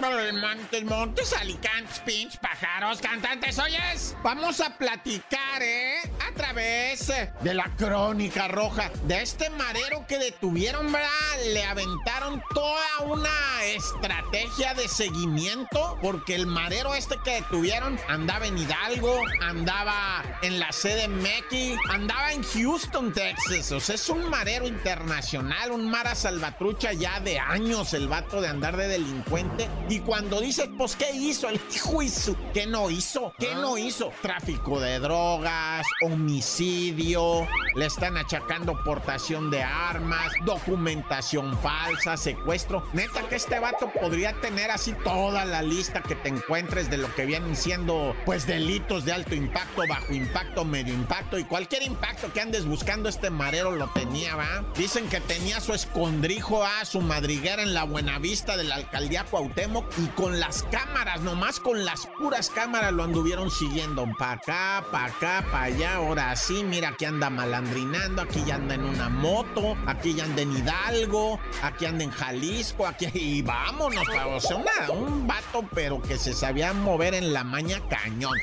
Montes, montes, alicantes, pinch, pájaros, cantantes. Oyes, vamos a platicar, ¿eh? A través de la crónica roja de este marero que detuvieron, ¿verdad? Le aventaron toda una estrategia de seguimiento porque el marero este que detuvieron andaba en Hidalgo, andaba en la sede Mequi, andaba en Houston, Texas. O sea, es un marero internacional, un mara salvatrucha ya de años el vato de andar de delincuente. Y cuando dices, pues, ¿qué hizo? El juicio, ¿qué no hizo? ¿Qué no hizo? Tráfico de drogas, homicidio, le están achacando portación de armas, documentación falsa, secuestro. Neta que este vato podría tener así toda la lista que te encuentres de lo que vienen siendo, pues, delitos de alto impacto, bajo impacto, medio impacto y cualquier impacto que andes buscando este marero lo tenía, ¿va? Dicen que tenía su escondrijo a su madriguera en la Buenavista de la alcaldía Cuauhtémoc y con las cámaras, nomás con las puras cámaras lo anduvieron siguiendo. Pa' acá, pa' acá, pa' allá, ahora sí, mira que anda malandrinando, aquí ya anda en una moto, aquí ya anda en Hidalgo, aquí anda en Jalisco, aquí y vámonos, o sea, un vato pero que se sabía mover en la maña cañón.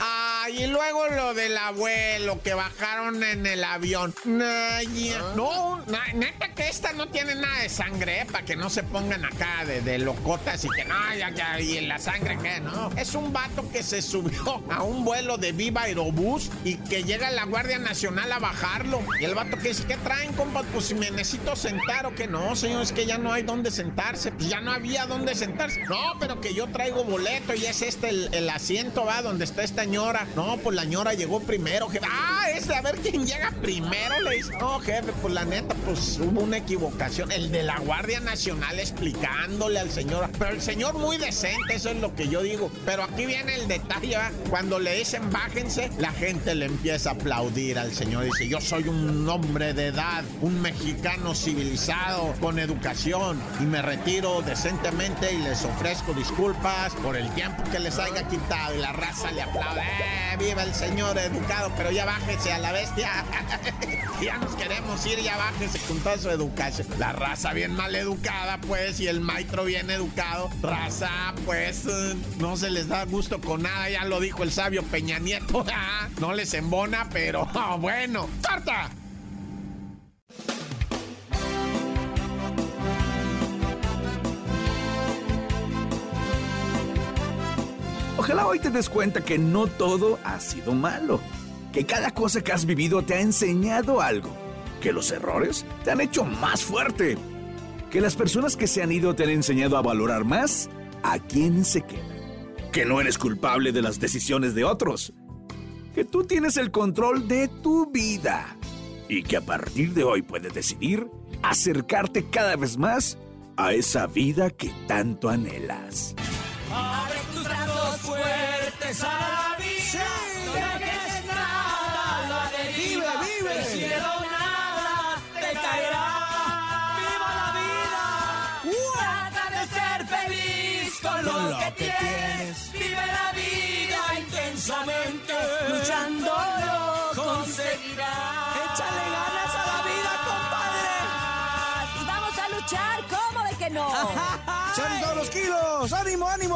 Ah, y luego lo del abuelo que bajaron en el avión. Ah. No, neta que esta no tiene nada de sangre, ¿eh? para que no se pongan acá de, de, locotas y que no, ya, ya, y en la sangre que no. Es un vato que se subió a un vuelo de Viva Aerobús y que llega la Guardia Nacional a bajarlo. Y el vato que dice, ¿qué traen, compa? Pues si me necesito sentar o que no, señor, es que ya no hay dónde sentarse. Pues ya no había dónde sentarse. No, pero que yo traigo boleto y es este el, el asiento, va, donde está esta ñora. No, pues la ñora llegó primero, jefe. Ah, ese, a ver quién llega primero, le dice. No, jefe, pues la neta, pues hubo una equivocación. El de la Guardia Nacional explicándole al señor. Pero el señor muy decente, eso es lo que yo digo. Pero aquí viene el detalle. Cuando le dicen bájense, la gente le empieza a aplaudir al señor. Dice, yo soy un hombre de edad, un mexicano civilizado, con educación, y me retiro decentemente y les ofrezco disculpas por el tiempo que les haya quitado. Y la raza le aplaude. ¡Eh, viva el señor educado! Pero ya bájese a la bestia. ya nos queremos ir, ya bájese con toda su educación. La raza bien mal educada, pues, y el maestro bien educado. Raza, pues, no se les da gusto con nada, ya lo dijo el sabio Peña Nieto. no les embona, pero bueno. ¡Corta! Ojalá hoy te des cuenta que no todo ha sido malo, que cada cosa que has vivido te ha enseñado algo, que los errores te han hecho más fuerte, que las personas que se han ido te han enseñado a valorar más a quien se quedan, que no eres culpable de las decisiones de otros, que tú tienes el control de tu vida y que a partir de hoy puedes decidir acercarte cada vez más a esa vida que tanto anhelas. Brazos fuertes a la vida. Sí. No dejes nada a la deriva. Vive, vive. Del cielo nada te caerá. ¡Viva la vida! Trata de ser feliz con lo, Con lo que, que tienes. Vive la vida intensamente. Luchando lo conseguirás. Échale ganas a la vida, Y vamos a luchar, ¿cómo de que no? ¡Echan todos los kilos! ¡Ánimo, ánimo!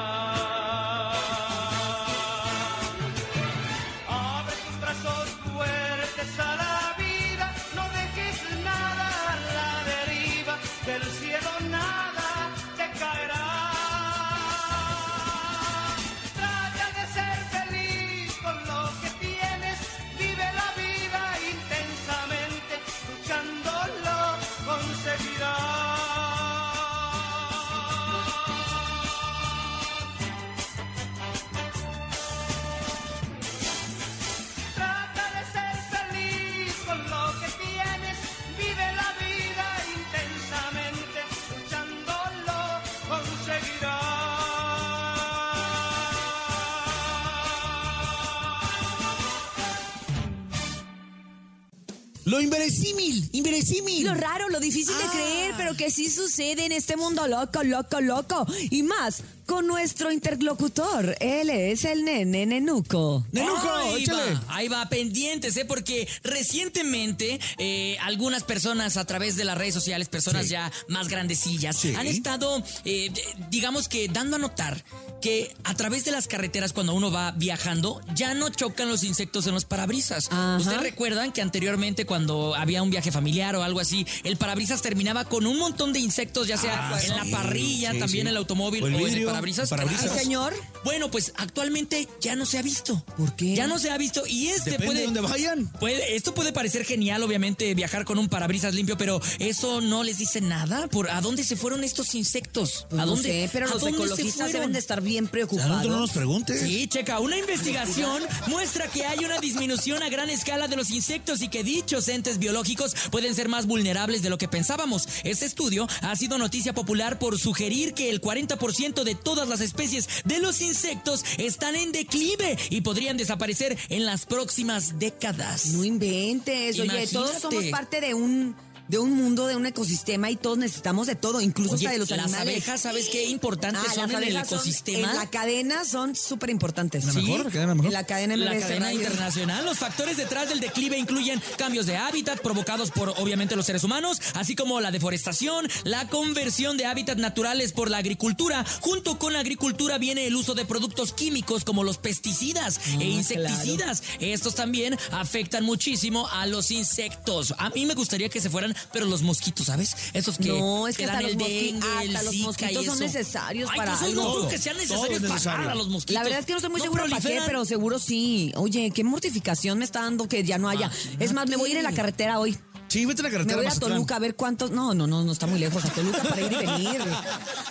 Lo inverosímil, inverosímil. Lo raro, lo difícil de Ah. creer, pero que sí sucede en este mundo loco, loco, loco. Y más con nuestro interlocutor. Él es el nene nenuco. Nenuco, ahí va, ahí va, pendientes, ¿eh? Porque recientemente eh, algunas personas a través de las redes sociales, personas Sí. ya más grandecillas, Sí. han estado, eh, digamos que dando a notar que a través de las carreteras cuando uno va viajando ya no chocan los insectos en los parabrisas. Ajá. Ustedes recuerdan que anteriormente cuando había un viaje familiar o algo así, el parabrisas terminaba con un montón de insectos, ya sea Ah, en la parrilla, sí, también sí. el automóvil O en el vidrio, parabrisas. parabrisas. Sí, señor. Bueno, pues actualmente ya no se ha visto. ¿Por qué? Ya no se ha visto y este Depende puede, de dónde vayan. puede- esto puede parecer genial, obviamente viajar con un parabrisas limpio, pero eso no les dice nada. ¿Por a dónde se fueron estos insectos? Pues ¿A no dónde? sé, pero ¿A los ecologistas deben de estar bien A preocupados. nosotros no nos preguntes. Sí, checa, una investigación muestra que hay una disminución a gran escala de los insectos y que dichos entes biológicos pueden ser más vulnerables de lo que pensábamos. Este estudio ha sido noticia popular por sugerir que el 40% de todas las especies de los insectos están en declive y podrían desaparecer en las próximas décadas. No inventes, oye, todos somos parte de un de un mundo, de un ecosistema y todos necesitamos de todo, incluso Oye, hasta de los las animales. abejas, ¿sabes qué importantes Ah, son las en el abejas son- ecosistema? en la cadena son súper importantes. ¿La mejor? ¿La cadena mejor? En la cadena La cadena Radio. internacional. Los factores detrás del declive incluyen cambios de hábitat provocados por obviamente los seres humanos, así como la deforestación, la conversión de hábitats naturales por la agricultura. Junto con la agricultura viene el uso de productos químicos como los pesticidas e insecticidas. Estos también afectan muchísimo a los insectos. A mí me gustaría que se fueran, pero los mosquitos, ¿sabes? Esos que No, es que hasta los dengue, el hasta los mosquitos son necesarios Ay, para entonces no algo. creo que sea Todo necesario es pagar necesario. a los mosquitos. La verdad es que no estoy muy No segura para qué, pero seguro sí. Oye, qué mortificación me está dando que ya no haya. Es más, me voy a ir en la carretera hoy. Sí, vete a la Me carretera voy a Mazatlán. Toluca a ver cuántos. No, no, no, no está muy lejos. A Toluca para ir y venir.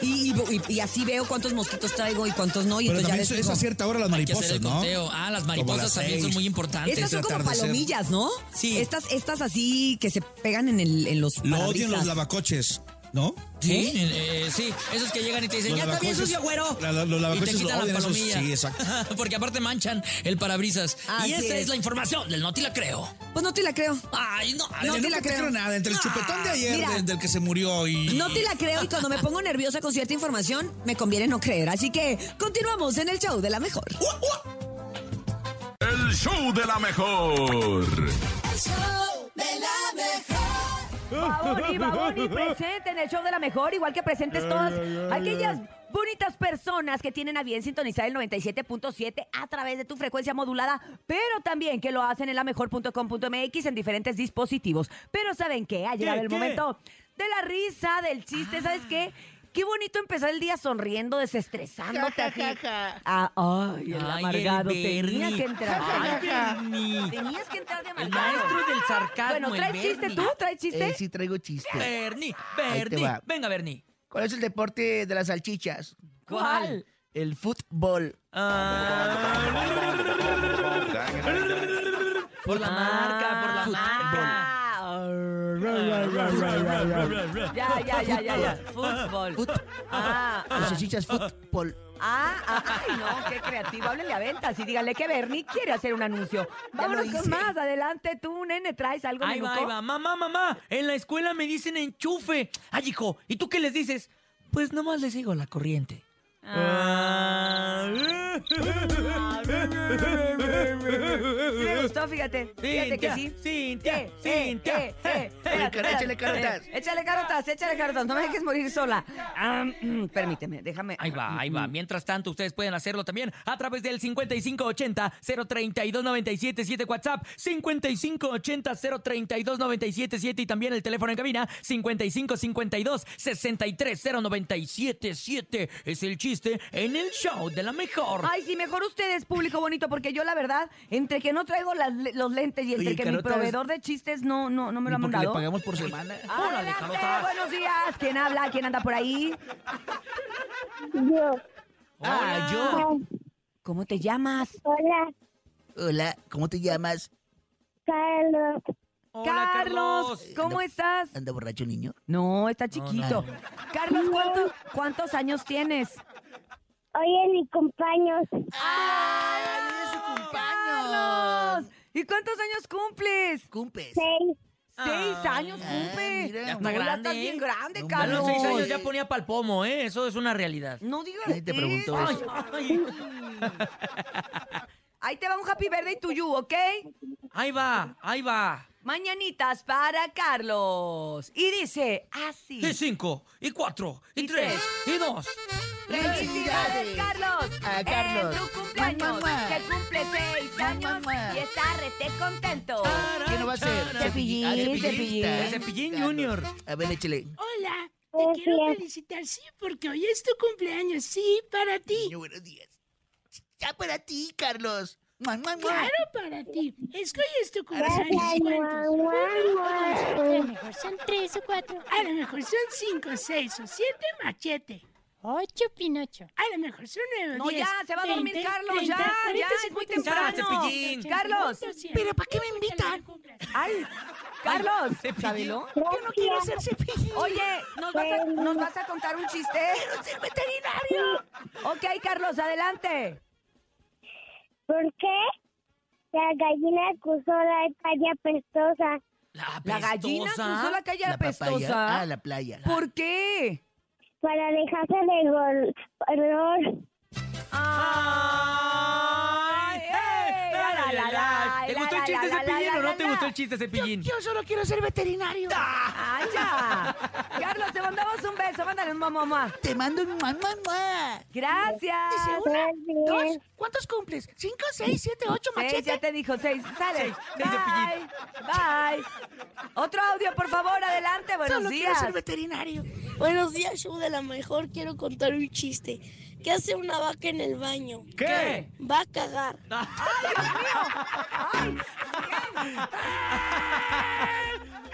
Y, y- y- así veo cuántos mosquitos traigo y cuántos no. Y Pero entonces ya les es a cierta hora las mariposas, ¿no? Ah, las mariposas las también son seis. muy importantes. Estas son de como palomillas, ¿no? Sí. Estas, estas así que se pegan en, el, en los Lo odian los lavacoches, ¿no? Sí, eh, sí, esos que llegan y te dicen, Los ya está bien sucio, güero. la- la- los y te quitan la esos- palomilla. sí, exacto. Porque aparte manchan el parabrisas. Así y esa es. es. la información del Noti la creo. Pues no te la creo. Ay, no. No te la te creo. creo nada. Entre el chupetón de ayer, Mira. del, del que se murió y... No te la creo y cuando me pongo nerviosa con cierta información, me conviene no creer. Así que continuamos en el show de la mejor. El show de la mejor. Baboni, Baboni, presente en el show de la mejor, igual que presentes todas aquellas bonitas personas que tienen a bien sintonizar el 97.7 a través de tu frecuencia modulada, pero también que lo hacen en la mejor.com.mx en diferentes dispositivos. Pero ¿saben qué? Ha llegado el momento de la risa, del chiste, ¿sabes qué? Qué bonito empezar el día sonriendo, desestresándote así. Ah, ay, el Ay, amargado. el Tenía Bernie. que entrar. Ay, Bernie. Tenías que entrar de El amargado. maestro del sarcasmo, Bueno, el ¿traes chiste Bernie. tú? ¿Traes chiste? Eh, sí, traigo chiste. Bernie, Ahí te Bernie. va. Venga, Bernie. ¿Cuál es el deporte de las salchichas? ¿Cuál? El fútbol. Por la marca, por la marca. Ya, ya, ya, ya, ya. Fútbol. Fut- Ah, ah, salchichas fútbol. ah, ah, ay, no, qué creativo. Háblenle a ventas y díganle que Bernie quiere hacer un anuncio. Vámonos con más. Adelante tú, nene, ¿traes algo, Ahí va, ahí va. Mamá, mamá, en la escuela me dicen enchufe. Ay, hijo, ¿y tú qué les dices? Pues nomás les sigo la corriente. Ah. Sí me gustó, fíjate. Fíjate que sí. Cintia, Eh, eh, Cintia. eh, eh, espérate, Échale carotas. Échale carotas, échale carotas. No me dejes morir sola. Ah, mm, permíteme, déjame. Ahí va, ahí va. Mientras tanto, ustedes pueden hacerlo también a través del 5580-032-977 WhatsApp, 5580-032-977 y también el teléfono en cabina 5552-630977. Es el chiste en el show de la mejor. Ay, sí, mejor ustedes, público bonito, porque yo la verdad, entre que no traigo las los lentes y entre Oye, que mi carotas. proveedor de chistes no, no, no me lo ha Porque le mandado. pagamos por semana. Órale, carotas. buenos días. ¿Quién habla? ¿Quién anda por ahí? Ah, yo. ¿Cómo te llamas? Hola, Hola, ¿cómo te llamas? Carlos. Hola, Carlos, ¿cómo Anda- estás? ¿Anda borracho, niño? No, está chiquito. Carlos, ¿cuántos, cuántos años tienes? Hoy es mi cumpleaños. ¡Ay, es su cumpleaños! ¿Y cuántos años cumples? Cumpes. Seis. Seis años cumple. mira. Ya está No, grande, estás bien grande, No, A Carlos. los seis años ya ponía pal pomo, ¿eh? Eso es una realidad. No digas Nadie te preguntó eso. eso. Ay, Ahí te va un happy birthday to you, ¿ok? ahí va, ahí va. Mañanitas para Carlos. Y dice así. Y cinco, y cuatro, y Y tres, tres. y dos. ¡Felicidades, Carlos! A Carlos. En tu cumpleaños, que cumple seis años y está rete contento. ¿Quién no va a ser? Cepillín, Ah, Cepillín. está. El Cepillín. Junior. A ver, échale. Hola, te Buenos quiero felicitar, sí, porque hoy es tu cumpleaños, sí, para ti. Niño, buenos días. Ya para ti, Carlos. Claro, para ti. Es que hoy es tu cumpleaños. A lo mejor son tres o cuatro. A lo mejor son cinco, seis o siete, machete. Ocho, Pinocho. A lo mejor son nueve, No, diez, ya, se va a dormir Carlos, treinta, ya, cuarenta, ya, es muy temprano. Cepillín. Carlos. ¿Pero para qué me invitan? Ay, Carlos. ¿sabelo? Yo no quiero ser cepillín. Oye, ¿nos vas, a, ¿nos vas a contar un chiste? quiero ser veterinario. Ok, Carlos, adelante. ¿Por qué la gallina acusó la calle apestosa? La, La gallina cruzó la calle apestosa. Ah, la playa. ¿Por qué? Para dejarse de gol- olor. ¡Ay! ¡Ey! La, la, la, la, ¿Te gustó el chiste Cepillín o no te gustó el chiste Cepillín? Yo solo quiero ser veterinario. ¡Ay, ya! Carlos, te mandamos un beso. Mándale un mamá, mamá. Te mando un mua. Gracias. Dice una, dos. ¿Cuántos cumples? ¿Cinco, seis, siete, ocho, Seis, machete? ya te dijo seis. Sale. Seis, seis de Bye. Bye. Otro audio, por favor, adelante. Buenos Solo quiero días. ser veterinario. Buenos días, show de la mejor. Quiero contar un chiste. ¿Qué hace una vaca en el baño? ¿Qué? Va a cagar.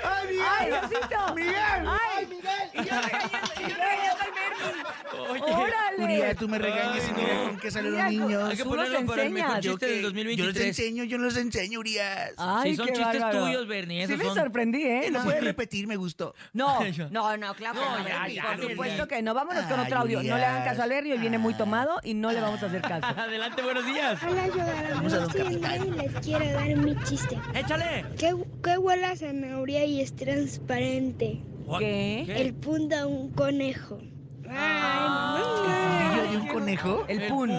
¡Ay, Diosito! ¡Miguel! ¡Ay, Miguel! Y yo regañando, y yo regañando al. Oye. ¡Órale! Uriel, tú me regañas Ay, y mira no. con qué salieron niños. Hay que Tú los ponerlo para el mejor enseñas. Yo chiste que- del Yo los 2023. enseño, yo los enseño, Urias. Ay, Sí, son qué chistes bárbaro. tuyos, Bernie, Sí esos me son. sorprendí, ¿eh? ¿Lo No, puedes repetir? Me gustó. no, no, no, claro que No, no, ya, Bernie, ya, por Bernie. supuesto que no. Vámonos con Ay, otro audio. No le hagan Urias. caso al Bernie, hoy viene muy tomado y no le vamos a hacer caso. Adelante, buenos días. Hola, yo Vamos a Don Capitán. Y les quiero dar mi chiste. Échale. ¿Qué, qué huele a zanahoria y es transparente? ¿Qué? El punta a un conejo. ¿El pillo de un conejo? El El pun. pun.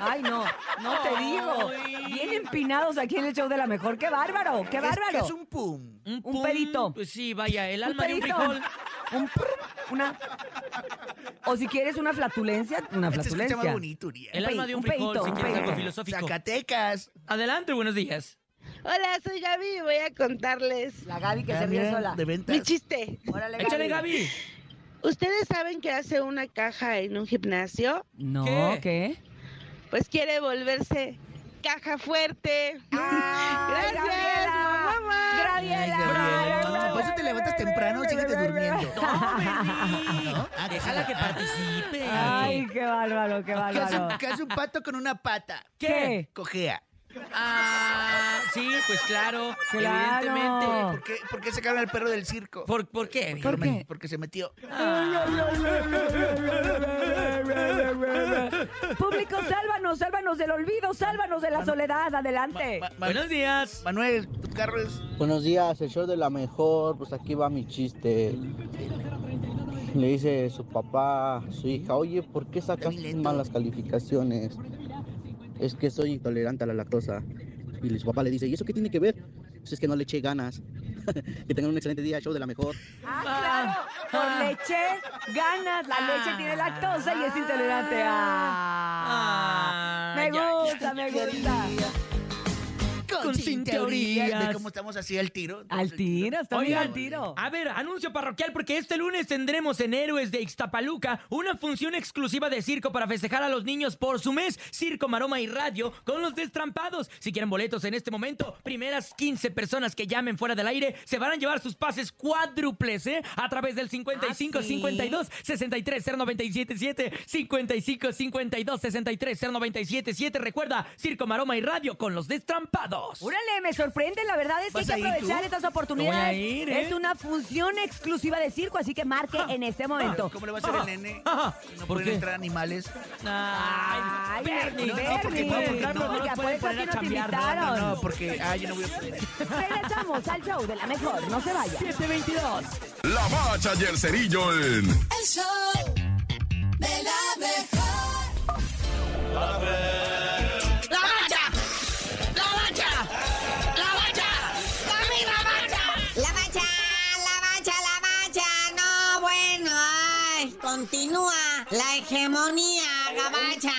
Ay, no, no te digo. Ay. Bien empinados aquí en el show de la mejor. ¡Qué bárbaro! ¡Qué Es- bárbaro! Es un pum. Un, Un pum, pedito. Pues sí, vaya, el alma de un pedito. frijol. Un una. O si quieres una flatulencia, una Este flatulencia. bonito, Urias. El alma de un pedito, frijol, un si quieres pedito. algo filosófico. Zacatecas. Adelante, buenos días. Hola, soy Gaby y voy a contarles La Gaby que se ríe También sola. De ventas. mi chiste. Órale, Échale, Gaby. ¿Ustedes saben qué hace una caja en un gimnasio? No, ¿Qué? ¿qué? Pues quiere volverse caja fuerte. ¡Ay, Gracias, Gabriela! mamá. ¡Graciela! Gabriela. Por eso te levantas temprano, síguete durmiendo. No. Ah, Déjala que ah. participe. Ay, qué bárbaro, qué ¿Qué hace, bárbaro. qué hace un pato con una pata? ¿Qué? Cojea. Ah, sí, pues claro, Claro. evidentemente. ¿Por qué, por qué sacaron al perro del circo? ¿Por, ¿Por qué? ¿Por Porque- qué? Porque se metió. Público, sálvanos, sálvanos del olvido, sálvanos de la soledad. Adelante. Ma- ma- Buenos días. Manuel, tu carro es... Buenos días, el show de la mejor, pues aquí va mi chiste. Le dice su papá a su hija, oye, ¿por qué sacas malas calificaciones? Es que soy intolerante a la lactosa. Y su papá le dice, ¿y eso qué tiene que ver? Pues es que no le eché ganas. que tengan un excelente día, show de la mejor. Ah, claro. Por leche ganas. La leche tiene lactosa y es intolerante. Ah. Ah, Me ya, gusta, me gusta. Con, sin teorías. teorías. ¿Ve cómo estamos así al tiro? Al tiro, está bien Oigan, al tiro. A ver, anuncio parroquial porque este lunes tendremos en Héroes de Ixtapaluca una función exclusiva de circo para festejar a los niños por su mes, Circo, Maroma y Radio con los destrampados. Si quieren boletos en este momento, primeras 15 personas que llamen fuera del aire se van a llevar sus pases cuádruples, ¿eh? A través del 55 ¿Ah, sí? 52 63 0977 55 52 63 0977. Recuerda, Circo, Maroma y Radio con los destrampados. 22. Órale, me sorprende, la verdad es que hay ¿Vas que a aprovechar tú? estas No oportunidades. voy a ir, ¿eh? Es una función exclusiva de circo, así que marque en este momento. ¿Cómo le va a hacer el nene? ¿No ¿Por pueden qué? entrar animales? Ay, Bernie, Bernie, no, porque pero no Oiga, los por eso aquí a no, invitaron. No, porque ah, yo no voy a poder. Regresamos al show de la mejor, no se vaya. 722. La bacha y el cerillo en El show de la mejor. ¡La bacha! Continúa la hegemonía gabacha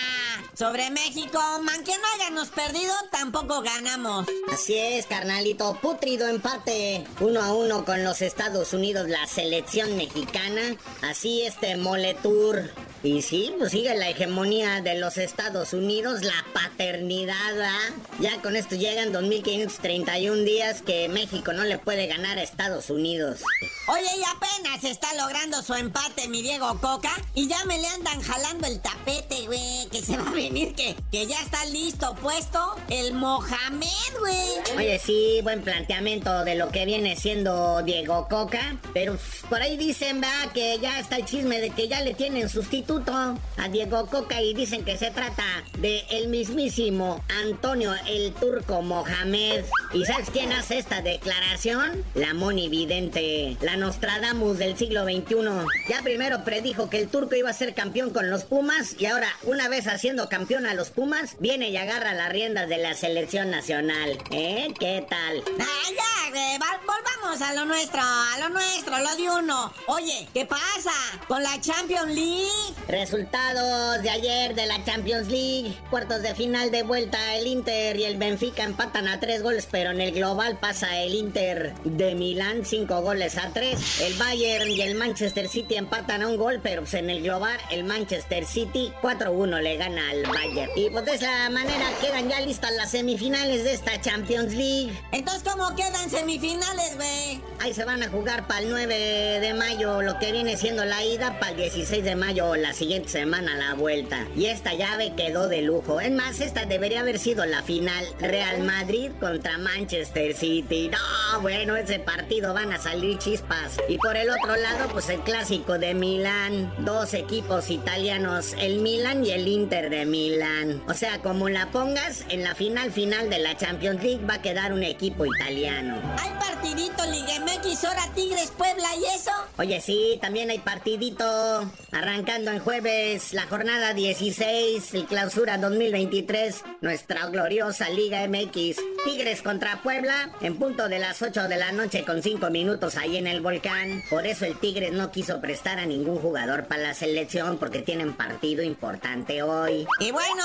sobre México. Aunque no hayamos perdido, tampoco ganamos. Así es, carnalito. Putrido empate. Uno a uno con los Estados Unidos, la selección mexicana. Así este Moletour. Y sí, pues sigue la hegemonía de los Estados Unidos, la paternidad, ¿verdad? Ya con esto llegan 2531 días que México no le puede ganar a Estados Unidos. Oye, y apenas está logrando su empate mi Diego Coca y ya me le andan jalando el tapete, güey, que se va a venir, que, que ya está listo, puesto el Mohamed, güey. Oye, sí, buen planteamiento de lo que viene siendo Diego Coca, pero por ahí dicen, va, que ya está el chisme de que ya le tienen sustituto a Diego Coca y dicen que se trata de el mismísimo Antonio el Turco Mohamed. ¿Y sabes quién hace esta declaración? La Moni Vidente, la Nostradamus del siglo XXI. Ya primero predijo que el Turco iba a ser campeón con los Pumas y ahora, una vez haciendo campeón a los Pumas, viene y agarra las riendas de la selección nacional. ¿Eh? ¿Qué tal? Ah, ya, güey, va- volvamos a lo nuestro, a lo nuestro, lo de uno. Oye, ¿qué pasa con la Champions League? Resultados de ayer de la Champions League. Cuartos de final de vuelta, el Inter y el Benfica empatan a tres goles, pero en el global pasa el Inter de Milán cinco goles a tres. El Bayern y el Manchester City empatan a un gol, pero pues en el global el Manchester City 4-1 le gana al Bayern. Y pues de esa manera quedan ya listas las semifinales de esta Champions League. Entonces, ¿cómo quedan semifinales, güey? Ahí se van a jugar para el 9 de mayo, lo que viene siendo la ida, para el 16 de mayo, la siguiente semana la vuelta. Y esta llave quedó de lujo. Es más, esta debería haber sido la final. Real Madrid contra Manchester City. No, bueno, ese partido van a salir chispas. Y por el otro lado, pues el clásico de Milán. Dos equipos italianos, el Milan y el Inter de Milán. O sea, como la pongas, en la final final de la Champions League va a quedar un equipo italiano. ¿Hay partidito Liga MX, ahora Tigres, Puebla y eso? Oye, sí, también hay partidito. Arrancando en jueves, la jornada 16, el clausura 2023, nuestra gloriosa Liga MX. Tigres contra Puebla, en punto de las 8 de la noche con 5 minutos ahí en el volcán. Por eso el Tigres no quiso prestar a ningún jugador para la selección porque tienen partido importante hoy. Y bueno,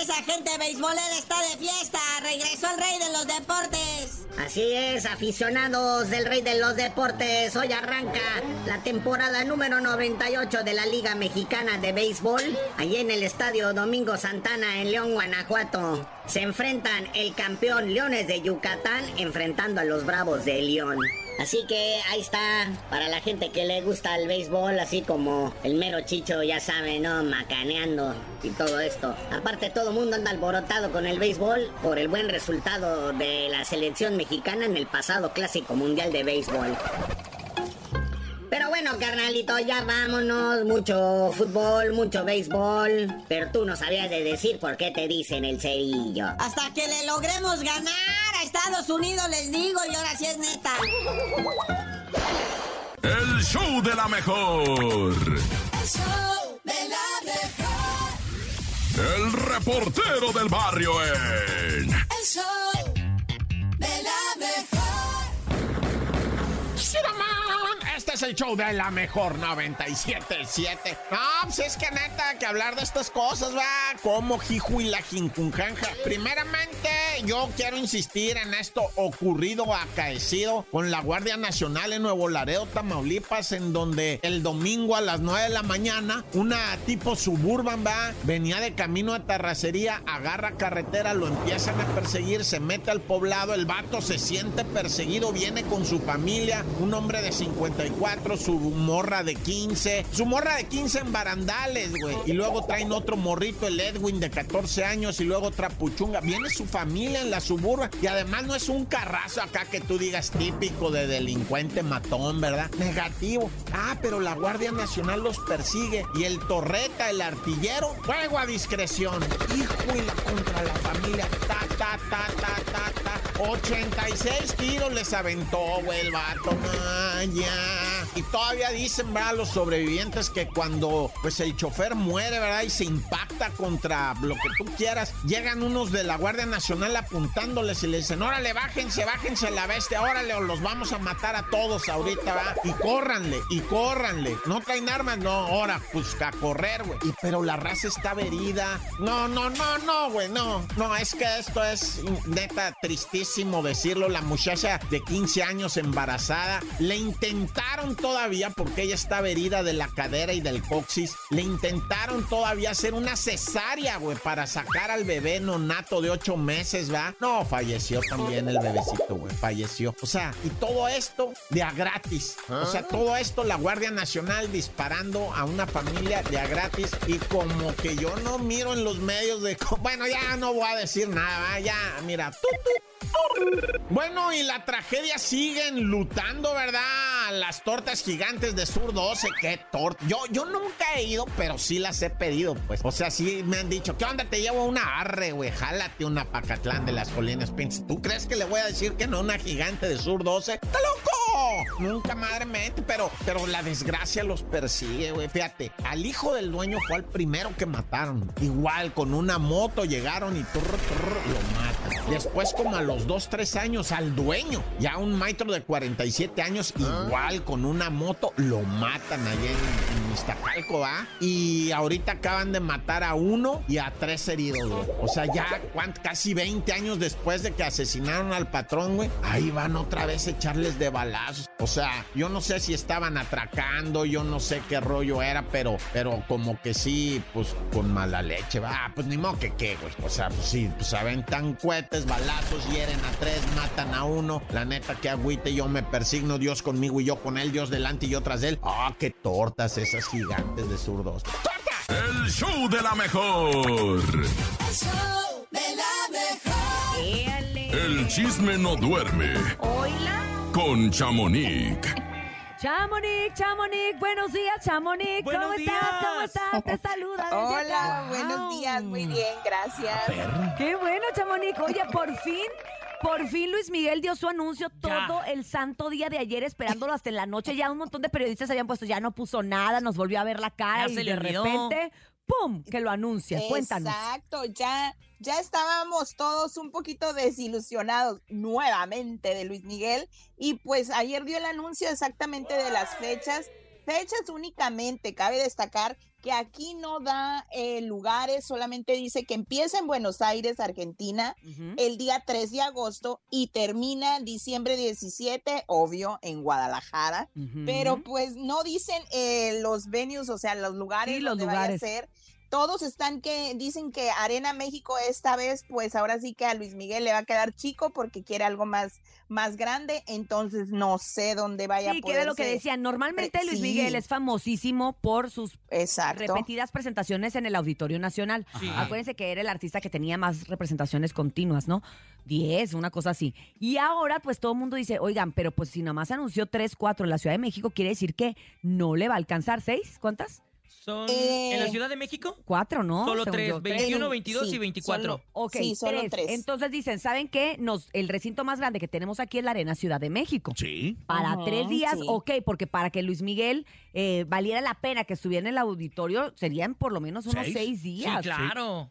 esa gente beisbolera está de fiesta. Regresó el rey de los deportes. Así es, aficionados del rey de los deportes. Hoy arranca la temporada número 98 de la Liga Mexicana de Béisbol. Allí en el estadio Domingo Santana en León, Guanajuato. Se enfrentan el campeón Leones de Yucatán enfrentando a los Bravos de León. Así que ahí está, para la gente que le gusta el béisbol, así como el mero chicho, ya sabe, ¿no? Macaneando y todo esto. Aparte, todo el mundo anda alborotado con el béisbol por el buen resultado de la selección mexicana en el pasado Clásico Mundial de Béisbol. Pero bueno, carnalito, ya vámonos. Mucho fútbol, mucho béisbol. Pero tú no sabías de decir por qué te dicen el cerillo. Hasta que le logremos ganar a Estados Unidos, les digo, y ahora sí es neta. El show de la mejor. El show de la mejor. El reportero del barrio en El show de la mejor. Este es el show de la mejor 97.7. No, pues es que neta, que hablar de estas cosas, va como jiju y la jinjunjanja. Primeramente, yo quiero insistir en esto ocurrido, acaecido con la Guardia Nacional en Nuevo Laredo, Tamaulipas, en donde el domingo a las 9 de la mañana, una tipo suburban, va, venía de camino a terracería, agarra carretera, lo empiezan a perseguir, se mete al poblado, el vato se siente perseguido, viene con su familia, un hombre de 54 24, su morra de 15, su morra de 15 en barandales, güey. Y luego traen otro morrito, el Edwin de 14 años, y luego otra puchunga. Viene su familia en la suburba. Y además no es un carrazo acá que tú digas típico de delincuente matón, ¿verdad? Negativo. Ah, pero la Guardia Nacional los persigue. Y el torreta, el artillero, juego a discreción. Hijo y la contra la familia. Ta, ta, ta, ta, ta. 86 tiros les aventó, güey, el vato. Ah, ya. Y todavía dicen, ¿verdad? Los sobrevivientes que cuando pues el chofer muere, ¿verdad? Y se impacta contra lo que tú quieras, llegan unos de la Guardia Nacional apuntándoles y le dicen, órale, bájense, bájense la bestia, órale, o los vamos a matar a todos ahorita, ¿verdad? Y córranle, y córranle. No traen armas, no, ahora, pues a correr, güey. Pero la raza está verida. No, no, no, no, güey, no. No, es que esto es neta tristísimo decirlo. La muchacha de 15 años embarazada, le intentaron todavía, porque ella estaba herida de la cadera y del coxis, le intentaron todavía hacer una cesárea, güey, para sacar al bebé nonato de 8 meses, ¿va? No, falleció también el bebecito, güey, falleció. O sea, y todo esto de a gratis. O sea, todo esto la Guardia Nacional disparando a una familia de a gratis y como que yo no miro en los medios de... Bueno, ya no voy a decir nada, ¿va? ya, mira. tut, tut. Bueno, y la tragedia siguen lutando, ¿verdad? Las tortas gigantes de Sur 12, qué torta. Yo, yo nunca he ido, pero sí las he pedido, pues. O sea, sí me han dicho, ¿qué onda? Te llevo una arre, güey. Jálate una pacatlán de las colinas Pinches. ¿Tú crees que le voy a decir que no una gigante de Sur 12? ¡Está loco! Nunca madre mente, pero, pero la desgracia los persigue, güey. Fíjate, al hijo del dueño fue el primero que mataron. Igual, con una moto llegaron y lo matan. Después, como a los 2, 3 años, al dueño, ya un maestro de 47 años, igual con una moto, lo matan allá en, en Iztacalco, ¿va? Y ahorita acaban de matar a uno y a tres heridos, güey. O sea, ya ¿cuánt- casi 20 años después de que asesinaron al patrón, güey, ahí van otra vez a echarles de balazos. O sea, yo no sé si estaban atracando, yo no sé qué rollo era, pero, pero como que sí, pues con mala leche, va. Ah, pues ni modo que qué, güey. O sea, pues sí, pues aventan cohetes, balazos, hieren a tres, matan a uno. La neta, que agüite, yo me persigno, Dios conmigo y yo con él, Dios delante y yo tras él. Ah, qué tortas esas gigantes de zurdos. El show de la mejor. El chisme no duerme Hola. con Chamonix. Chamonix, Chamonix, buenos días, Chamonix. ¿Cómo Buenos estás? ¿Cómo estás? Te saluda. desde Hola, acá. buenos días, muy bien, gracias. Qué bueno, Chamonix. Oye, por fin, por fin Luis Miguel dio su anuncio todo el santo día de ayer, esperándolo hasta en la noche. Ya un montón de periodistas habían puesto, ya no puso nada, nos volvió a ver la cara Ya y se de repente, ¡pum! que lo anuncia. Cuéntanos. Exacto, ya, ya estábamos todos un poquito desilusionados nuevamente de Luis Miguel y pues ayer dio el anuncio exactamente de las fechas, fechas únicamente, cabe destacar que aquí no da eh, lugares, solamente dice que empieza en Buenos Aires, Argentina, el día 3 de agosto y termina diciembre 17, obvio, en Guadalajara, pero pues no dicen eh, los venues, o sea, los lugares Sí, los donde vaya a lugares. ser. Todos están que dicen que Arena México esta vez, pues ahora sí que a Luis Miguel le va a quedar chico porque quiere algo más, más grande, entonces no sé dónde vaya Sí, a que era lo que decían. Normalmente pre- Luis sí. Miguel es famosísimo por sus Exacto. repetidas presentaciones en el Auditorio Nacional. Sí. Acuérdense que era el artista que tenía más representaciones continuas, ¿no? Diez, una cosa así. Y ahora, pues todo el mundo dice, oigan, pero pues si nada más anunció tres, cuatro en la Ciudad de México, quiere decir que no le va a alcanzar seis. ¿Cuántas? Son Eh, en la Ciudad de México. Cuatro, ¿no? Solo Según tres, yo, 21, 22 y 24. Ok, Sí, solo tres. tres. Entonces dicen, ¿saben qué? Nos, el recinto más grande que tenemos aquí es la Arena Ciudad de México. Sí. Para tres días, sí. ok, porque para que Luis Miguel eh, valiera la pena que estuviera en el auditorio, serían por lo menos unos ¿Seis? seis Sí, días. claro.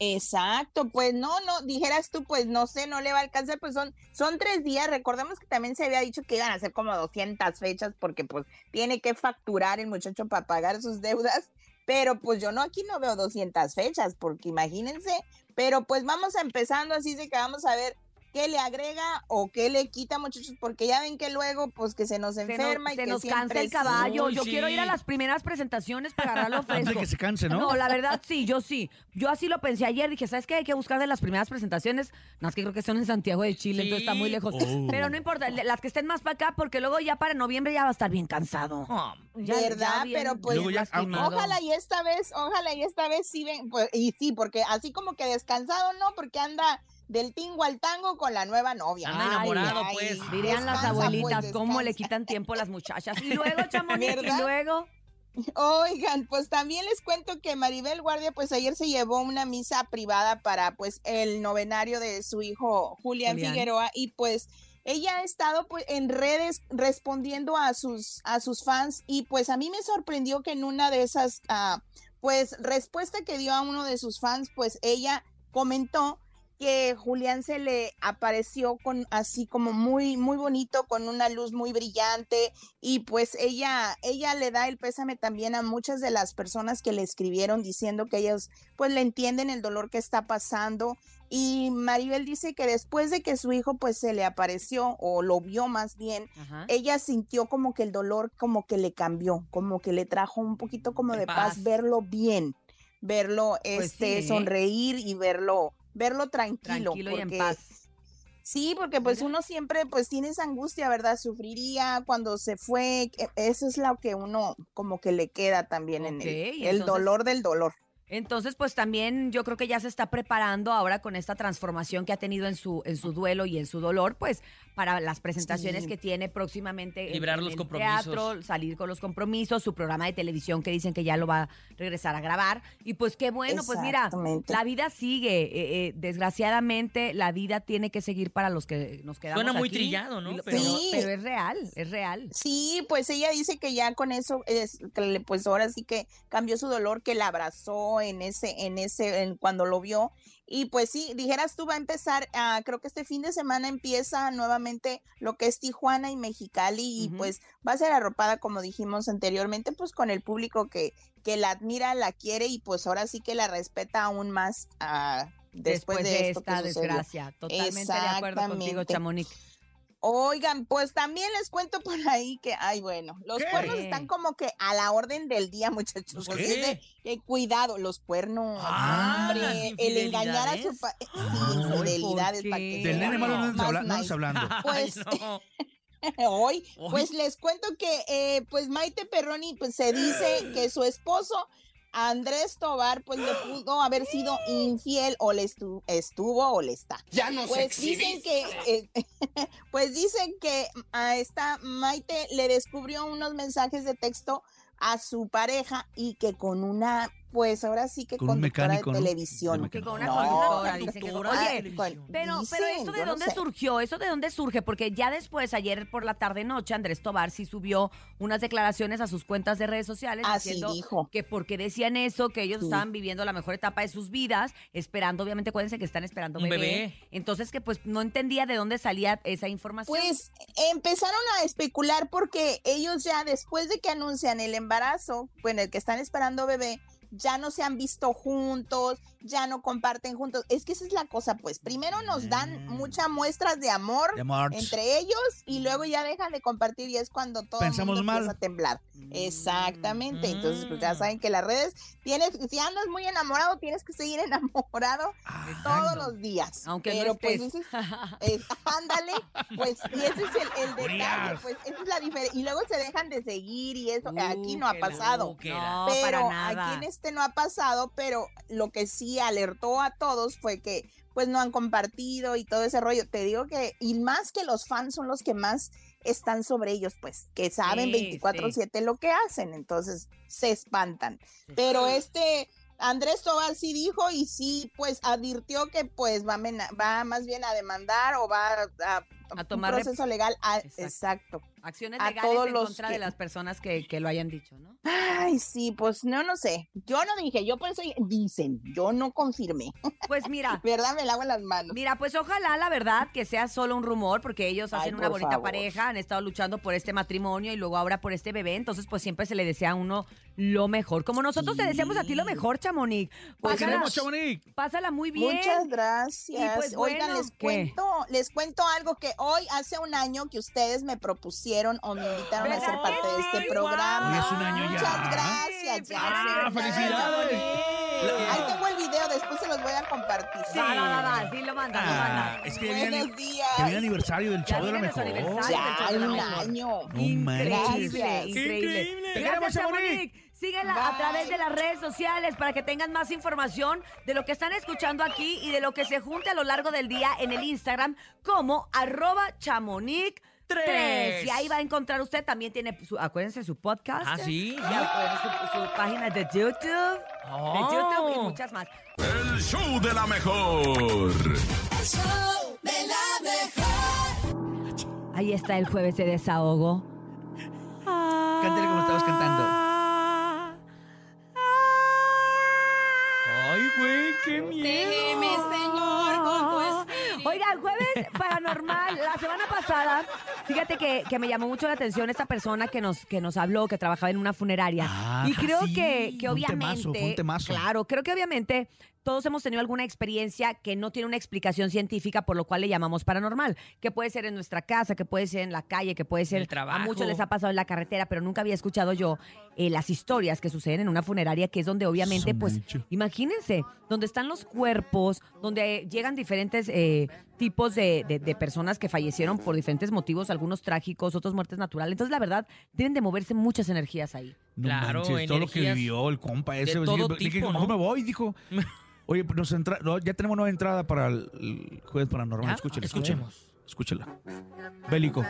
Exacto, pues no, no, dijeras tú, pues no sé, no le va a alcanzar, pues son, son tres días, recordemos que también se había dicho que iban a ser como 200 fechas porque pues tiene que facturar el muchacho para pagar sus deudas, pero pues yo no, aquí no veo 200 fechas, porque imagínense, pero pues vamos empezando así de que vamos a ver qué le agrega o qué le quita, muchachos, porque ya ven que luego, pues que se nos Se nos- enferma y se que nos siempre cansa el sí. caballo. yo quiero ir a las primeras presentaciones para agarrarlo Antes de fresco. que se canse, ¿no? No, la verdad sí, yo sí. Yo así lo pensé ayer. Dije, ¿sabes qué? Hay que buscar de las primeras presentaciones. No, es que creo que son en Santiago de Chile, entonces está muy lejos. Oh. Pero no importa, las que estén más para acá, porque luego ya para noviembre ya va a estar bien cansado. Ya- ya ¿Verdad? bien- Pero pues lastimado. ojalá y esta vez, ojalá y esta vez sí ven, pues, y sí, porque así como que descansado, no, porque anda del tingo al tango con la nueva novia. Anda enamorado, pues. Dirían las Descansa, abuelitas, pues, cómo le quitan tiempo a las muchachas. Y luego, Chamonix, y luego... Oigan, pues también les cuento que Maribel Guardia pues ayer se llevó una misa privada para pues el novenario de su hijo Julián, Julián. Figueroa y pues ella ha estado pues en redes respondiendo a sus a sus fans y pues a mí me sorprendió que en una de esas ah, pues respuesta que dio a uno de sus fans pues ella comentó que Julián se le apareció con así como muy muy bonito con una luz muy brillante y pues ella ella le da el pésame también a muchas de las personas que le escribieron diciendo que ellos pues le entienden el dolor que está pasando y Maribel dice que después de que su hijo pues se le apareció o lo vio más bien Ajá. ella sintió como que el dolor como que le cambió como que le trajo un poquito como de paz, paz. verlo bien verlo Pues este sí, ¿eh? sonreír y verlo verlo tranquilo Tranquilo y en porque- paz. Sí, porque pues uno siempre pues tiene esa angustia, ¿verdad? Sufriría cuando se fue, eso es lo que uno como que le queda también en el, el entonces- dolor del dolor. Entonces, pues también yo creo que ya se está preparando ahora con esta transformación que ha tenido en su, en su duelo y en su dolor, pues para las presentaciones Sí. que tiene próximamente. en- Librar en los compromisos. Teatro, salir con los compromisos, su programa de televisión que dicen que ya lo va a regresar a grabar. Y pues qué bueno, pues mira, la vida sigue. eh, eh, desgraciadamente, la vida tiene que seguir para los que nos quedamos Suena muy aquí. trillado, ¿no? Pero- Sí. pero es real, es real. Sí, pues ella dice que ya con eso, es, que le- pues ahora sí que cambió su dolor, que la abrazó en ese, en ese, en cuando lo vio. Y pues sí, dijeras tú, va a empezar, ah, creo que este fin de semana empieza nuevamente lo que es Tijuana y Mexicali y pues va a ser arropada, como dijimos anteriormente, pues con el público que, que la admira, la quiere y pues ahora sí que la respeta aún más ah, después, de, esto esta desgracia. Totalmente de acuerdo contigo. Chamonix. Oigan, pues también les cuento por ahí que, ay, bueno, los ¿Qué? cuernos están como que a la orden del día, muchachos. ¿Los porque qué? es de- que cuidado, los cuernos, Ah, hombre, las el engañar a su infidelidades. pa- sí, infidelidades ¿por para que Del nene malo no nice. hablando. Pues, Ay, no. Hoy, Hoy. pues les cuento que eh, pues Maite Perroni pues se dice que su esposo Andrés Tobar pues le pudo haber sido infiel o le estu- estuvo o le está. Ya no Pues dicen que eh, pues dicen que a esta Maite le descubrió unos mensajes de texto a su pareja y que con una pues ahora sí que Con conductora mecánico, de ¿no? televisión. Que con una No, conductora, que con- Oye, con- Pero, dicen, pero ¿esto de no dónde sé. surgió? ¿Eso de dónde surge? Porque ya después, ayer por la tarde noche, Andrés Tobar sí subió unas declaraciones a sus cuentas de redes sociales Así diciendo dijo. que porque decían eso, que ellos Sí. estaban viviendo la mejor etapa de sus vidas, esperando, obviamente, acuérdense que están esperando Un bebé. bebé. Entonces que pues no entendía de dónde salía esa información. Pues empezaron a especular porque ellos ya después de que anuncian el embarazo, bueno, el que están esperando bebé, ya no se han visto juntos, ya no comparten juntos. Es que esa es la cosa, pues primero nos dan Mm. muchas muestras de amor entre ellos y luego ya dejan de compartir y es cuando todo el Pensamos mundo mal. empieza a temblar. Exactamente. Entonces, pues ya Mm. saben que las redes tienes, si andas muy enamorado, tienes que seguir enamorado todos los días. Aunque no Pero pues estés. ese es- es- ándale, pues, y ese es el, el detalle, pues, esa es la diferencia. Y luego se dejan de seguir y eso, Uh, aquí no ha pasado. No, pero para nada. aquí en este no ha pasado, pero lo que sí alertó a todos fue que pues no han compartido y todo ese rollo. Te digo que, y más que los fans son los que más están sobre ellos, pues, que saben Sí, 24/7 lo que hacen, entonces se espantan. Pero este Andrés Tobar sí dijo y sí, pues advirtió que pues va a, mena- va más bien a demandar o va a, a- A un tomar rep- proceso legal. a- Exacto. exacto. Acciones a legales todos en los contra que- de las personas que, que lo hayan dicho, ¿no? Ay, sí, pues no, no sé. Yo no dije, yo por eso dicen, yo no confirmé. Pues mira. ¿Verdad? Me lavo las manos. Mira, pues ojalá la verdad que sea solo un rumor, porque ellos Ay, hacen una bonita favor. pareja, han estado luchando por este matrimonio y luego ahora por este bebé, entonces pues siempre se le desea a uno lo mejor. Como nosotros te deseamos a ti lo mejor, Chamonix. Pues Pásala- queremos, Chamonix. Pásala muy bien. Muchas gracias. Y pues, Oigan, bueno, les ¿qué? cuento, les cuento algo que hoy hace un año que ustedes me propusieron o me invitaron a ser ¿Verdad parte que de este sí? programa. Hoy es un año ya. Muchas gracias. ya Ah, felicidades. Ahí tengo el video, después se los voy a compartir. Va, va, va, va, sí lo manda, lo manda. Ah, es que Buenos días. ya viene aniversario del show de la mejor. Ya, un no. año. No. Increíble, increíble. Te Gracias, queremos, Chamonix. Chamonix. Síguenla a través de las redes sociales para que tengan más información de lo que están escuchando aquí y de lo que se junte a lo largo del día en el Instagram como arroba chamonix. Tres. Y ahí va a encontrar usted, también tiene, su, acuérdense, su podcast. Ah, sí, Y acuérdense su, su página de YouTube. Oh. De YouTube y muchas más. El show de la mejor. Ahí está el jueves de desahogo. Cántale como estabas cantando. Ay, güey, qué miedo. Señor, con tu espíritu. Oigan, jueves paranormal. La semana pasada, fíjate que, que me llamó mucho la atención esta persona que nos, que nos habló, que trabajaba en una funeraria. Ah, y creo sí, que, que un obviamente. temazo, fue un temazo. Claro, creo que obviamente todos hemos tenido alguna experiencia que no tiene una explicación científica, por lo cual le llamamos paranormal. Que puede ser en nuestra casa, que puede ser en la calle, que puede ser. el trabajo. A muchos les ha pasado en la carretera, pero nunca había escuchado yo eh, las historias que suceden en una funeraria, que es donde obviamente, Son pues, imagínense, donde están los cuerpos, donde llegan diferentes eh, tipos de, de- de personas que fallecieron por diferentes motivos, algunos trágicos, otros muertes naturales. Entonces, la verdad, deben de moverse muchas energías ahí. No Claro, manches, todo lo que vivió el compa ese. de pues, todo tipo, ¿no? me voy, dijo. Oye, pues nos entra- no, ya tenemos nueva entrada para el, el jueves paranormal. Escúchela. Escuchemos. Escúchela. Bélico.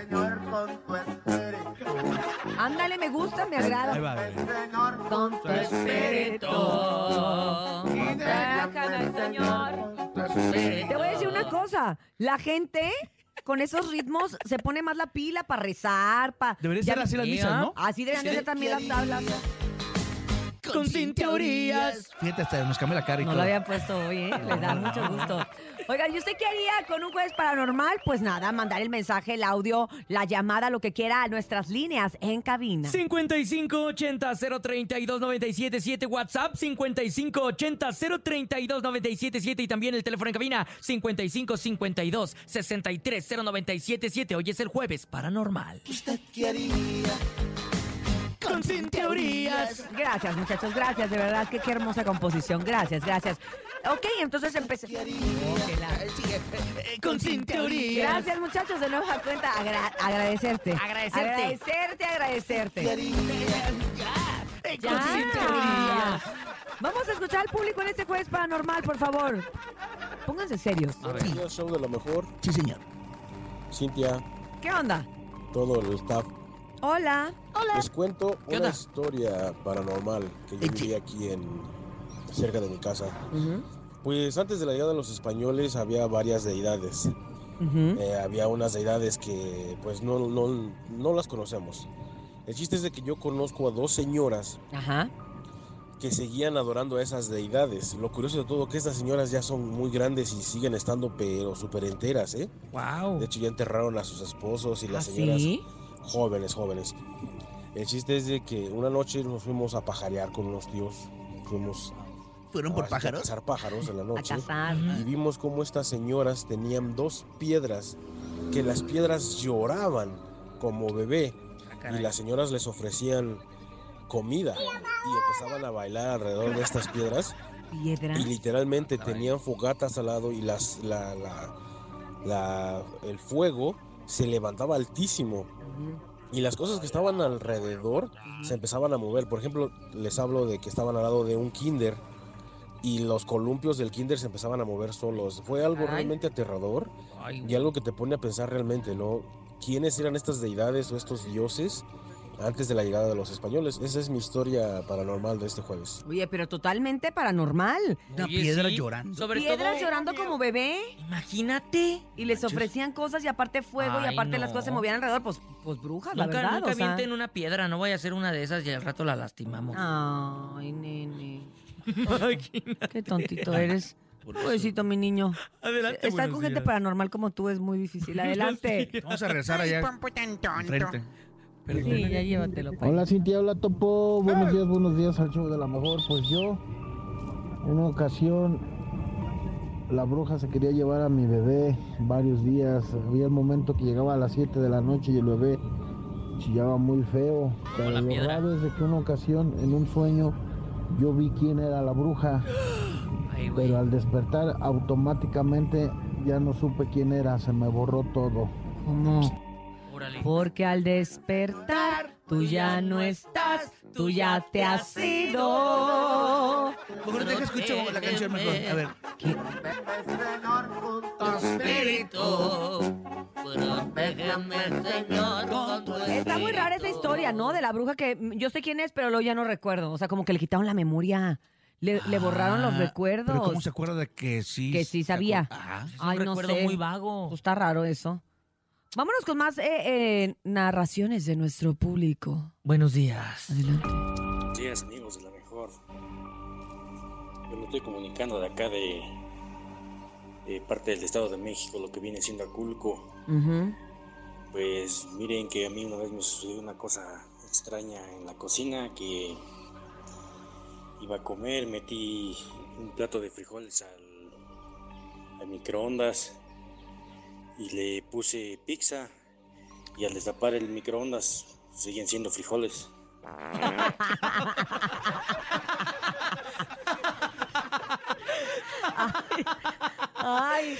Ándale, me gusta, me agrada. Ahí va. Bélico. Con tu espíritu. Déjame, Señor. Te voy a decir una cosa. La gente con esos ritmos se pone más la pila para rezar, para... Debería ser así las misas, ¿no? Así deberían de ser también las tablas. Con sin teorías. Fíjate, hasta nos cambia la cara y No todo. lo había puesto hoy, ¿eh? Les da mucho gusto. Oigan, ¿y usted qué haría con un jueves paranormal? Pues nada, mandar el mensaje, el audio, la llamada, lo que quiera a nuestras líneas en cabina. 5580-032-977, WhatsApp 5580-032-977 y también el teléfono en cabina 5552-630977. Hoy es el jueves paranormal. Con sin teorías. Gracias, muchachos, gracias, de verdad, que qué hermosa composición. Gracias, gracias. Ok, entonces empecé. Con sin teorías. Gracias, muchachos, de nueva cuenta, agra- agradecerte. Agradecerte. Agradecerte, agradecerte. Con sin teorías. Vamos a escuchar al público en este jueves paranormal, por favor. Pónganse serios. Buenos días, show de lo mejor. Sí, señor. Cintia, ¿Qué onda? todo el staff. Hola. Les cuento ¿Qué una onda? historia paranormal que yo viví aquí en cerca de mi casa. Pues antes de la llegada de los españoles había varias deidades. Eh, había unas deidades que pues no, no, no las conocemos. El chiste es de que yo conozco a dos señoras Ajá. que seguían adorando a esas deidades. Lo curioso de todo que estas señoras ya son muy grandes y siguen estando pero súper enteras, ¿eh? Wow. De hecho ya enterraron a sus esposos y las ¿Ah, señoras sí? Jóvenes, jóvenes. El chiste es de que una noche nos fuimos a pajarear con unos tíos. Fuimos ¿Fueron por a pájaros? cazar pájaros en la A noche. cazar. Y vimos cómo estas señoras tenían dos piedras, que las piedras lloraban como bebé. y las señoras les ofrecían comida y empezaban a bailar alrededor de estas piedras. Piedras. Y literalmente tenían fogatas al lado y las, la, la- la- el fuego se levantaba altísimo. Y las cosas que estaban alrededor se empezaban a mover. Por ejemplo, les hablo de que estaban al lado de un kinder y los columpios del kinder se empezaban a mover solos. Fue algo realmente aterrador y algo que te pone a pensar realmente, ¿no? ¿Quiénes eran estas deidades o estos dioses antes de la llegada de los españoles. Esa es mi historia paranormal de este jueves. Oye, pero totalmente paranormal. Una Oye, piedra sí. llorando. Sobre Piedras todo- llorando como bebé. Imagínate. Y les ofrecían cosas y aparte fuego y Ay, aparte las cosas se movían alrededor. Pues, pues brujas, la verdad. nunca o sea. avienten una piedra, no vaya a ser una de esas y al rato la lastimamos. Ay, nene. Qué tontito eres. Pobrecito, mi niño. Adelante, Estar con gente paranormal como tú es muy difícil. Adelante. Vamos a regresar allá. Sí, ya llévatelo. pa' Hola Cintia, hola Topo, buenos días, buenos días al show de la mejor. Pues yo, en una ocasión, la bruja se quería llevar a mi bebé varios días. Había el momento que llegaba a las 7 de la noche y el bebé chillaba muy feo. Pero la lo piedra. raro es de que una ocasión, en un sueño, yo vi quién era la bruja. Ay. Pero al despertar automáticamente ya no supe quién era, se me borró todo. ¿Cómo? Órale. Porque al despertar tú ya no estás, tú ya te has ido. Mejor deja escucho la canción mejor. A ver. Está muy rara esa historia, ¿no? De la bruja que mm, yo sé quién es, pero luego ya no recuerdo. O sea, como que le quitaron la memoria. Le, le borraron los Ah, recuerdos. Pero ¿cómo se acuerda de que sí? Que sí sabía. Ah, Es un Ay, no recuerdo sé. muy vago. Pues está raro eso. Vámonos con más eh, eh, narraciones de nuestro público. Buenos días. Adelante. Buenos días, amigos de la mejor. Yo me estoy comunicando de acá de, de parte del Estado de México, lo que viene siendo Aculco. Ujú. Pues miren que a mí una vez me sucedió una cosa extraña en la cocina que iba a comer, metí un plato de frijoles al, al microondas y le puse pizza y al destapar el microondas siguen siendo frijoles. Ay.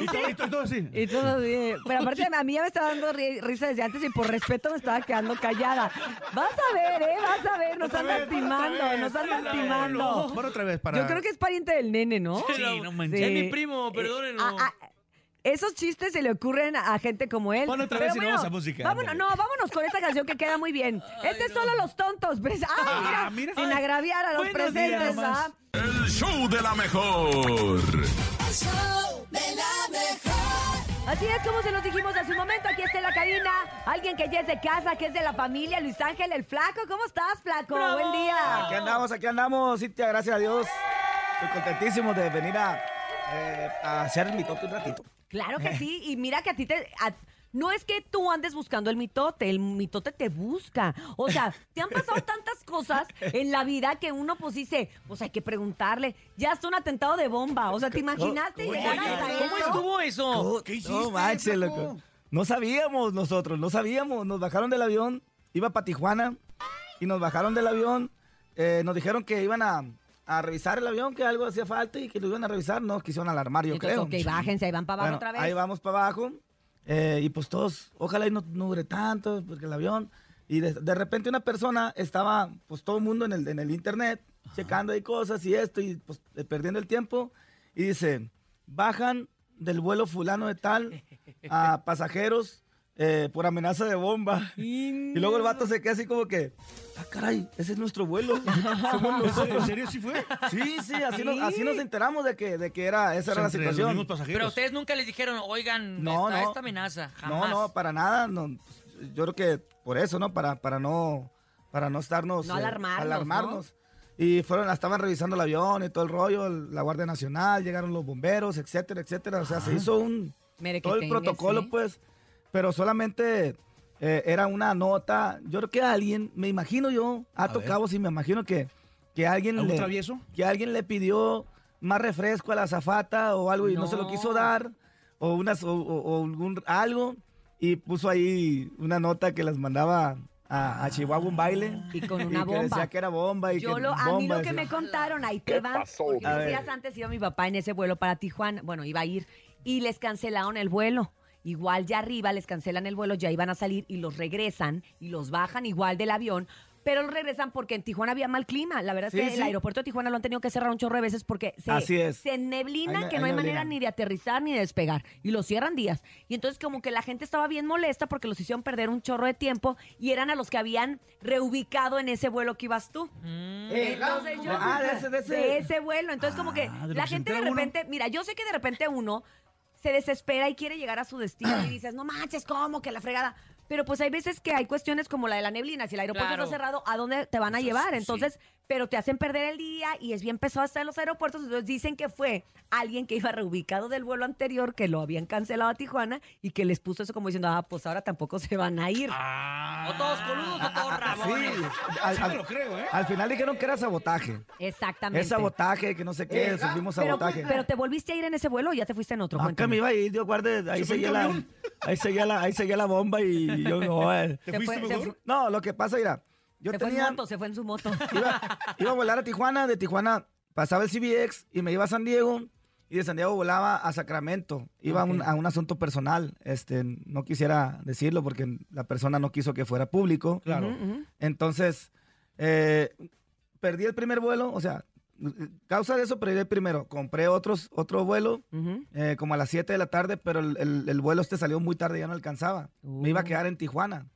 Y todo, y todo, y todo así. Y todo bien. Pero aparte, a mí ya me estaba dando ri- risa desde antes y por respeto me estaba quedando callada. Vas a ver, ¿eh? Vas a ver. Nos están lastimando, nos están lastimando. Bueno, otra vez para. Yo creo que es pariente del nene, ¿no? Sí, no manches. Es mi primo, perdónenlo. Ah, ah, esos chistes se le ocurren a gente como él. Pon otra Pero vez y vamos a música, Vámonos, no, vámonos con esta canción que queda muy bien. este es solo los tontos. Pues, ah, mira, Ah, mira. sin Ay, agraviar a los buenos días presentes, nomás. ¿ah? El show de la mejor. Así es como se los dijimos hace un momento. Aquí está en la cabina alguien que ya es de casa, que es de la familia, Luis Ángel el Flaco. ¿Cómo estás, Flaco? Buen día. Aquí andamos, aquí andamos, Cintia, gracias a Dios. Estoy contentísimo de venir a, eh, a hacer mi toque un ratito. Claro que sí. Y mira que a ti te. a- no es que tú andes buscando el mitote, el mitote te busca. O sea, te han pasado tantas cosas en la vida que uno pues dice, pues hay que preguntarle. Ya es un atentado de bomba. O sea, ¿te imaginaste ¿Cómo- llegar hasta ¿Cómo eso? estuvo eso? ¿Qué hiciste? No manches, loco. No sabíamos nosotros, no sabíamos. Nos bajaron del avión, iba para Tijuana y nos bajaron del avión. eh, nos dijeron que iban a, a revisar el avión, que algo hacía falta y que lo iban a revisar. No, quisieron alarmar, yo Entonces, creo. ok, bájense, ahí van para abajo Bueno, otra vez. Ahí vamos para abajo. eh, y pues todos, ojalá y no, no dure tanto, porque el avión. Y de, de repente una persona estaba, pues todo el mundo en el, en el internet, checando ahí cosas y esto, y pues eh, perdiendo el tiempo. Y dice, bajan del vuelo fulano de tal a pasajeros eh, por amenaza de bomba. Y luego el vato se queda así como que, ah, caray, ese es nuestro vuelo. Somos nosotros. ¿En serio sí fue? Sí, sí, así, Nos, así nos enteramos de que, de que era, esa era la los situación. pasajeros. Pero ustedes nunca les dijeron, oigan, No, está no. esta amenaza. No, Jamás. no, para nada. No, yo creo que por eso, ¿no? Para, para no para no estarnos No alarmarnos, alarmarnos. Y fueron, estaban revisando el avión y todo el rollo, el- la Guardia Nacional, llegaron los bomberos, etcétera, etcétera. O sea, se hizo un Mere todo el protocolo, sí. pues. Pero solamente eh, era una nota. Yo creo que alguien, me imagino yo, A Ato ver. Cabos, y me imagino que, que alguien ¿Algún le, travieso? que alguien le pidió más refresco a la zafata o algo y no, se lo quiso dar o unas o, o- o algún algo y puso ahí una nota que las mandaba a, a Chihuahua un baile Y con una que bomba. decía que era bomba y Yo que lo, a mí bomba, lo que decía. me contaron, ahí te ¿Qué van. pasó? Porque A unos días antes iba mi papá en ese vuelo para Tijuana. Bueno, iba a ir. Y les cancelaron el vuelo. Igual ya arriba les cancelan el vuelo, ya iban a salir y los regresan y los bajan igual del avión pero regresan porque en Tijuana había mal clima. La verdad es que sí. el aeropuerto de Tijuana lo han tenido que cerrar un chorro de veces porque se, Así es. se neblina Hay- que no hay manera ni de aterrizar ni de despegar. Y lo cierran días. Y entonces como que la gente estaba bien molesta porque los hicieron perder un chorro de tiempo y eran a los que habían reubicado en ese vuelo que ibas tú. Entonces yo- Ah, de ese- de ese. de ese vuelo. Entonces como que Ah, la gente de uno. repente, mira, yo sé que de repente uno se desespera y quiere llegar a su destino y dices, no manches, ¿cómo? Que la fregada. Pero pues hay veces que hay cuestiones como la de la neblina. Si el aeropuerto Claro. está cerrado, ¿a dónde te van a llevar? Entonces, pero te hacen perder el día y es bien pesado estar en los aeropuertos. Entonces dicen que fue alguien que iba reubicado del vuelo anterior, que lo habían cancelado a Tijuana y que les puso eso como diciendo, ah, pues ahora tampoco se van a ir. O todos coludos o todos Sí, rabones. al, Sí me al- lo creo, ¿eh? al final dijeron que era sabotaje. Exactamente. Es sabotaje, que no sé qué, sufrimos pero, sabotaje. pero te volviste a ir en ese vuelo o ya te fuiste en otro. Que Cuéntame. me iba a ir, Dios guarde, ahí ¿Se fue en seguía, la, ahí, seguía la, ahí seguía la bomba y yo no. eh. ¿Te Se fuiste fue- se mejor? fu- No, lo que pasa, mira, yo se fue en moto, se fue en su moto. iba, iba a volar a Tijuana, de Tijuana pasaba el CBX y me iba a San Diego y de San Diego volaba a Sacramento. Iba a, un, Ok. a un asunto personal, este, no quisiera decirlo porque la persona no quiso que fuera público. Claro. Entonces, eh, perdí el primer vuelo, o sea, causa de eso perdí el primero. Compré otros, otro vuelo eh, como a las 7 de la tarde, pero el, el- el vuelo este salió muy tarde, ya no alcanzaba. Me iba a Uh. quedar en Tijuana.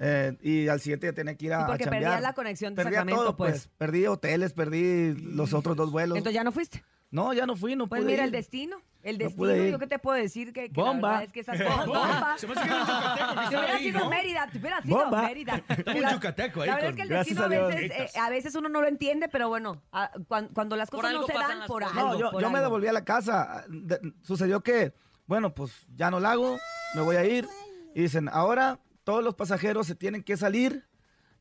Eh, y al siguiente ya tenía que ir a, a porque chambear. perdías la conexión de Perdía Sacramento, todo, pues. pues. Perdí hoteles, perdí los otros dos vuelos. Entonces ya no fuiste. no, ya no fui, no Pues pude mira, ir. el destino. El No destino, ir. yo qué te puedo decir que, que la Bomba. verdad es que esas cosas. Bomba. Se me hace que era un yucateco hubiera sido ¿no? Mérida, si hubiera sido Bomba. Mérida. Estaba un La- yucateco ahí La verdad con- es que el Gracias destino a a veces, eh, a veces uno no lo entiende, pero bueno, a- cuan- cuando, las cosas no se dan, las por algo. No, yo, por yo me algo. devolví a la casa. De- sucedió que, bueno, pues ya no la hago, me voy a ir. Y dicen, ahora todos los pasajeros se tienen que salir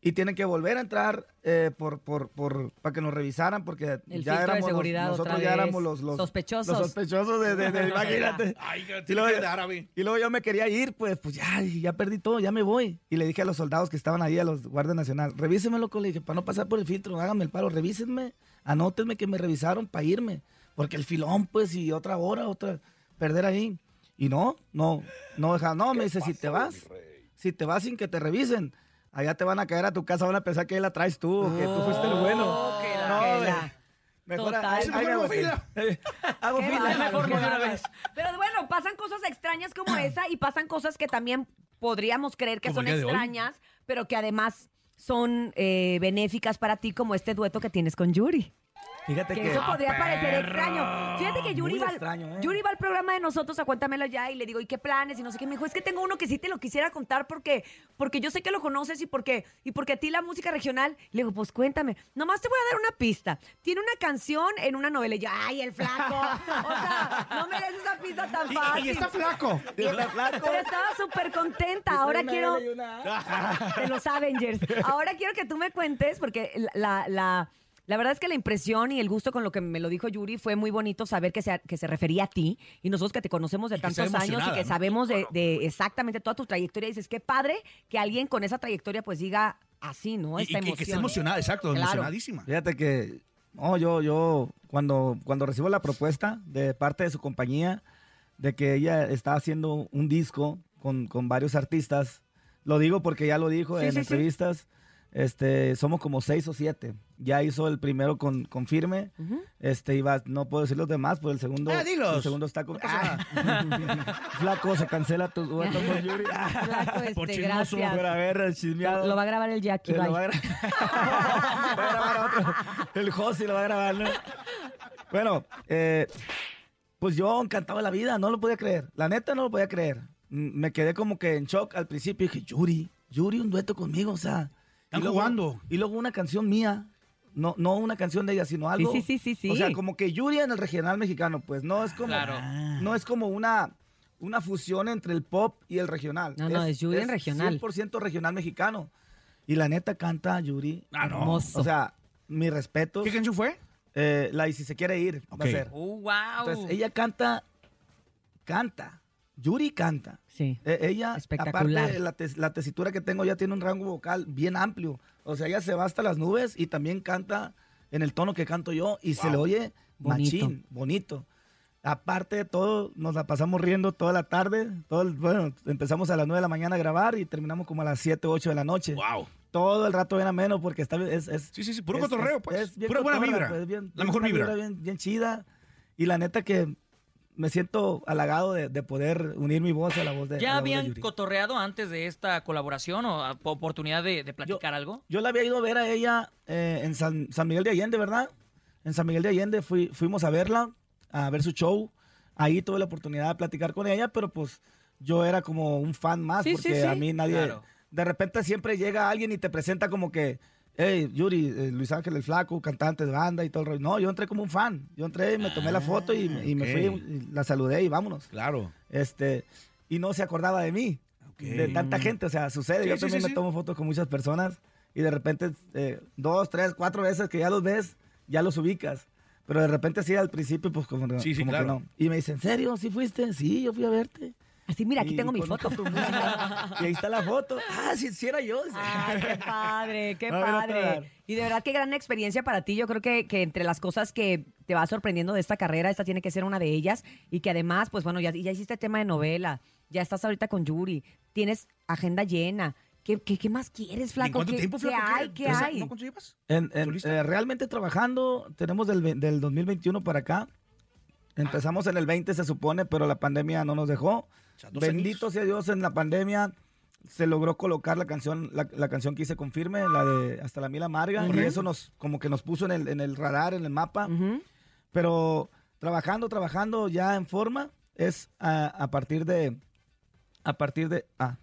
y tienen que volver a entrar eh, por, por, por, para que nos revisaran porque El ya éramos los- nosotros ya éramos los, los Sospechosos. los sospechosos de, de- de- imagínate. Ay, que Y tiene luego, que de árabe. y luego yo me quería ir, pues, pues ya, ya perdí todo, ya me voy. Y le dije a los soldados que estaban ahí, a los guardias nacionales, revísenme, loco, le dije, para no pasar por el filtro, háganme el paro, revísenme, anótenme que me revisaron para irme. Porque el filón, pues, y otra hora, otra, perder ahí. Y no, no, no deja, no, me dice, si te vas, si te vas sin que te revisen, allá te van a caer a tu casa, van a pensar que ahí la traes tú, que tú fuiste el bueno. Oh, que la- No, que la- Mejor hago fila. Hago fila. mejor de una vez. Pero bueno, pasan cosas extrañas como esa y pasan cosas que también podríamos creer que son extrañas, pero que además son eh, benéficas para ti, como este dueto que tienes con Yuri. Fíjate Que que... eso podría parecer extraño. Fíjate que Yuri va, extraño, ¿eh? Yuri va al programa de nosotros a Cuéntamelo Ya y le digo, ¿y qué planes? Y no sé qué. Me dijo, es que tengo uno que sí te lo quisiera contar porque, porque yo sé que lo conoces y porque, y porque a ti la música regional. Le digo, pues cuéntame. Nomás te voy a dar una pista. Tiene una canción en una novela. Y yo, ¡ay, el flaco! O sea, no mereces esa pista tan Y, fácil. y está flaco. Está flaco. Pero estaba súper contenta. Ahora quiero y de los Avengers. Ahora quiero que tú me cuentes, porque la, la, la verdad es que la impresión y el gusto con lo que me lo dijo Yuri fue muy bonito saber que se, que se refería a ti y nosotros que te conocemos de Y tantos años y que ¿no? sabemos de, de exactamente toda tu trayectoria. dices, qué padre que alguien con esa trayectoria pues diga así, ¿no? Y, Esta y que, que esté emoción. emocionada, exacto, Claro. emocionadísima. Fíjate que, no, yo, yo, cuando, cuando recibo la propuesta de parte de su compañía de que ella está haciendo un disco con, con varios artistas, lo digo porque ya lo dijo Sí, en sí, sí. Este, somos como seis o siete. Ya hizo el primero con, con Firme, este, iba, no puedo decir los demás, pues el segundo, Ah, dilos. el segundo está con... Ah. Flaco, se cancela tu dueto con Yuri. Flaco, este, Por chismoso, gracias. Pero a ver, chismeado. Lo va a grabar el Jackie, Eh, lo va a gra- Va a grabar otro. El Josi lo va a grabar, ¿no? Bueno, eh, pues yo encantado de la vida, no lo podía creer. La neta no lo podía creer. Me quedé como que en shock al principio. Dije, Yuri, Yuri, un dueto conmigo, o sea. Están y luego- jugando. Y luego una canción mía. No, no una canción de ella, sino algo. sí, sí, sí, sí. O sea, como que Yuri en el regional mexicano, pues no es como. Claro. No es como una, una fusión entre el pop y el regional. No, no, es Yuri en regional. 100% regional mexicano. Y la neta canta Yuri. Ah, no. Hermoso. O sea, mi respeto. ¿Qué canción fue? Eh, la y si se quiere ir, va Ok. a ser. Oh, wow. Entonces, ella canta, canta. Yuri canta. Sí. Eh, ella, Espectacular. aparte, la, tes- la tesitura que tengo ya tiene un rango vocal bien amplio. O sea, ella se va hasta las nubes y también canta en el tono que canto yo y se le oye Bonito. machín, bonito. Aparte de todo, nos la pasamos riendo toda la tarde. Todo el- bueno, empezamos a las 9 de la mañana a grabar y terminamos como a las 7, 8 de la noche. Wow. todo el rato bien ameno porque está bien- es, es Sí, sí, sí, puro es- cotorreo, es- pues. es bien Pura buena vibra. pues, bien- La bien mejor vibra. bien, bien chida y la neta que me siento halagado de, de poder unir mi voz a la voz de ¿Ya la voz de habían Yuri. cotorreado antes de esta colaboración o oportunidad de, de platicar algo? Yo la había ido a ver a ella eh, en San, San Miguel de Allende, ¿verdad? En San Miguel de Allende fui, fuimos a verla, a ver su show. Ahí tuve la oportunidad de platicar con ella, pero pues yo era como un fan más, Sí, sí, porque sí. a mí nadie... Claro. De repente siempre llega alguien y te presenta como que, hey, Yuri, eh, Luis Ángel el Flaco, cantante de banda y todo el rollo. No, yo entré como un fan. Yo entré, me tomé la foto y, y me ok. fui, y la saludé y vámonos. Claro. Este, y no se acordaba de mí, de tanta gente, o sea, sucede, Sí, yo sí, también sí, me tomo fotos con muchas personas y de repente eh, dos, tres, cuatro veces que ya los ves, ya los ubicas. Pero de repente sí, al principio, pues como, no- Sí, sí, como claro. que no. Y me dicen, ¿en serio? ¿Sí fuiste? Sí, yo fui a verte. Así, mira, aquí Y tengo mi foto. música. y ahí está la foto. Ah, sí, sí era yo. Ay, qué padre, qué padre. Y de verdad, qué gran experiencia para ti. Yo creo que, que entre las cosas que te va sorprendiendo de esta carrera, esta tiene que ser una de ellas. Y que además, pues bueno, ya, ya hiciste tema de novela, ya estás ahorita con Yuri, tienes agenda llena. ¿Qué, qué, qué más quieres, Flaco? cuánto ¿Qué, tiempo, qué Flaco? hay? ¿Qué- ¿Qué esa- hay? no? En- en- eh, realmente trabajando, tenemos del, del 2021 para acá. Empezamos en el 20, se supone, pero la pandemia no nos dejó. Dos Bendito sea Dios, en la pandemia se logró colocar la canción, la, la canción que hice con Firme, la de Hasta la Mil Amarga, y Correcto. eso nos, como que nos puso en el, en el radar, en el mapa. Pero trabajando, trabajando ya en forma, es a, a partir de, a partir de, ah,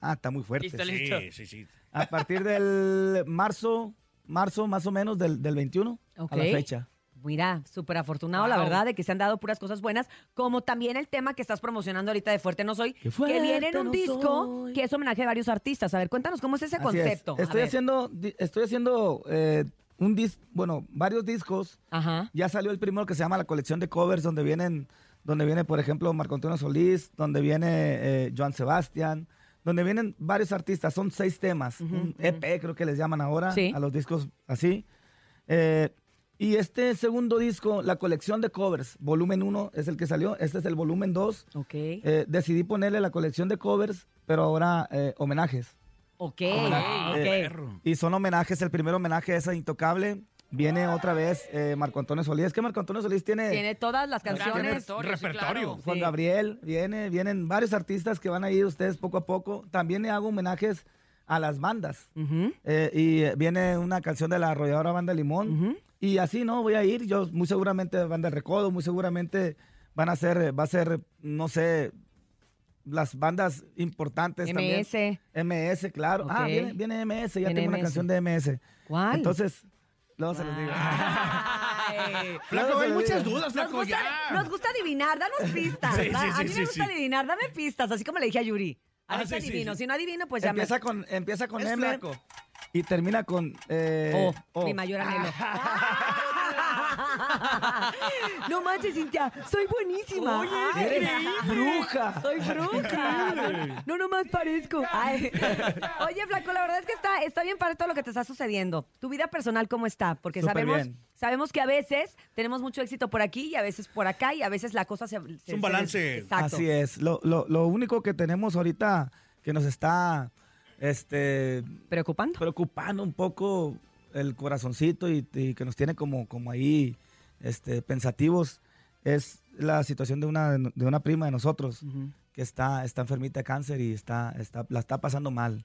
ah, está muy fuerte. Listo, listo. Sí, sí, sí. A partir del marzo, marzo más o menos del, del 21 Ok. a la fecha. Mira, súper afortunado, la verdad, de que se han dado puras cosas buenas, como también el tema que estás promocionando ahorita de Fuerte No Soy, que viene en un no disco que es homenaje a varios artistas. A ver, cuéntanos cómo es ese Así concepto. Estoy haciendo, estoy haciendo eh, un dis, bueno, varios discos. Ya salió el primero que se llama la colección de covers, donde vienen, donde viene, por ejemplo, Marco Antonio Solís, donde viene eh, Joan Sebastián, donde vienen varios artistas. Son seis temas, un EP creo que les llaman ahora Sí. a los discos así. Eh, y este segundo disco, la colección de covers, volumen 1 es el que salió, este es el volumen 2. Ok. Eh, decidí ponerle la colección de covers, pero ahora eh, homenajes. Ok, Eh, ok. y son homenajes, el primer homenaje es a Intocable. Viene otra vez eh, Marco Antonio Solís. Es que Marco Antonio Solís tiene... Tiene todas las Tiene canciones. repertorio. Juan Sí. Gabriel, viene, vienen varios artistas que van a ir ustedes poco a poco. También le hago homenajes a las bandas. Eh, y viene una canción de la arrolladora Banda Limón. Y así, ¿no? Voy a ir. Yo muy seguramente Banda El Recodo, muy seguramente van a ser, eh, va a ser, no sé, las bandas importantes también. MS. MS, claro. Ah, Ok. viene, viene MS, ya Viene tengo una MS. canción de MS. ¿Cuál? Entonces, luego se los digo. Flaco, hay muchas dudas, Nos flaco, gusta, ya. nos gusta adivinar, danos pistas. Sí, sí, sí, a mí sí, me gusta sí. adivinar, dame pistas, así como le dije a Yuri. A Ah, ver si sí, adivino. sí. Si no adivino, pues ya empieza me... con, empieza con Es M flaco. y termina con eh, Oh, O. mi mayor anhelo. No manches, Cintia, soy buenísima. Oye, Ay, eres bruja. Soy bruja. Increíble. No, nomás parezco. Ay. Oye, Flaco, la verdad es que está, está bien para todo lo que te está sucediendo. ¿Tu vida personal cómo está? Porque Súper sabemos, bien. sabemos que a veces tenemos mucho éxito por aquí y a veces por acá y a veces la cosa se... se- se- Exacto. Así es. Lo, lo, lo único que tenemos ahorita que nos está este, preocupando. Preocupando un poco el corazoncito y, y que nos tiene como, como ahí este, pensativos es la situación de una, de una prima de nosotros que está, está enfermita de cáncer y está, está, la está pasando mal.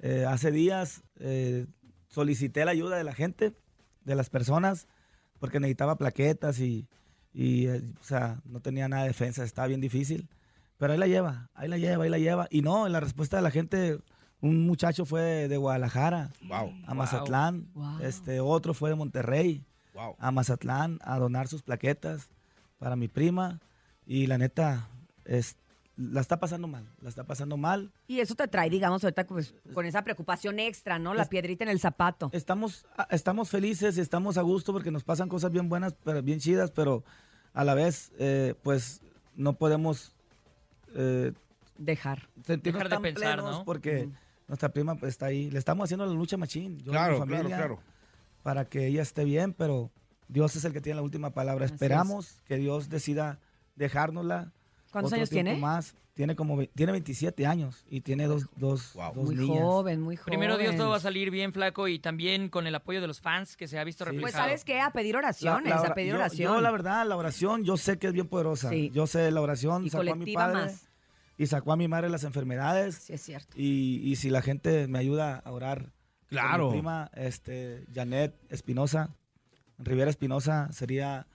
Eh, hace días eh, solicité la ayuda de la gente, de las personas, porque necesitaba plaquetas y, y, eh, o sea, no tenía nada de defensa, estaba bien difícil. Pero ahí la lleva, ahí la lleva, ahí la lleva. Y no, la respuesta de la gente, un muchacho fue de Guadalajara a Mazatlán, Wow. este otro fue de Monterrey Wow. a Mazatlán a donar sus plaquetas para mi prima. Y la neta, es, la está pasando mal, la está pasando mal. Y eso te trae, digamos, ahorita pues, con esa preocupación extra, ¿no? La piedrita en el zapato. Estamos, a- estamos felices y estamos a gusto porque nos pasan cosas bien buenas, pero bien chidas, pero a la vez, eh, pues, no podemos eh, dejar. Dejar de tan pensar, plenos ¿no? porque nuestra prima pues, está ahí. Le estamos haciendo la lucha machín, yo y mi Claro, familia, claro, claro. Para que ella esté bien, pero Dios es el que tiene la última palabra. Así es. Esperamos que Dios decida dejárnosla ¿Cuántos años tiene? Más. Tiene como tiene 27 años y tiene dos, dos, dos Muy niñas. joven, muy joven. Primero Dios todo va a salir bien flaco y también con el apoyo de los fans que se ha visto Pues reflejado. sabes qué, a pedir La- oraciones, la a ora- pedir yo- oración. Yo, la verdad, la oración, yo sé que es bien poderosa. Sí. Yo sé la oración, Y sacó a mi colectiva padre más. y sacó a mi madre las enfermedades. Sí, es cierto. Y, y si la gente me ayuda a orar. Claro. Mi prima, este, Janet Espinosa, Rivera Espinosa, sería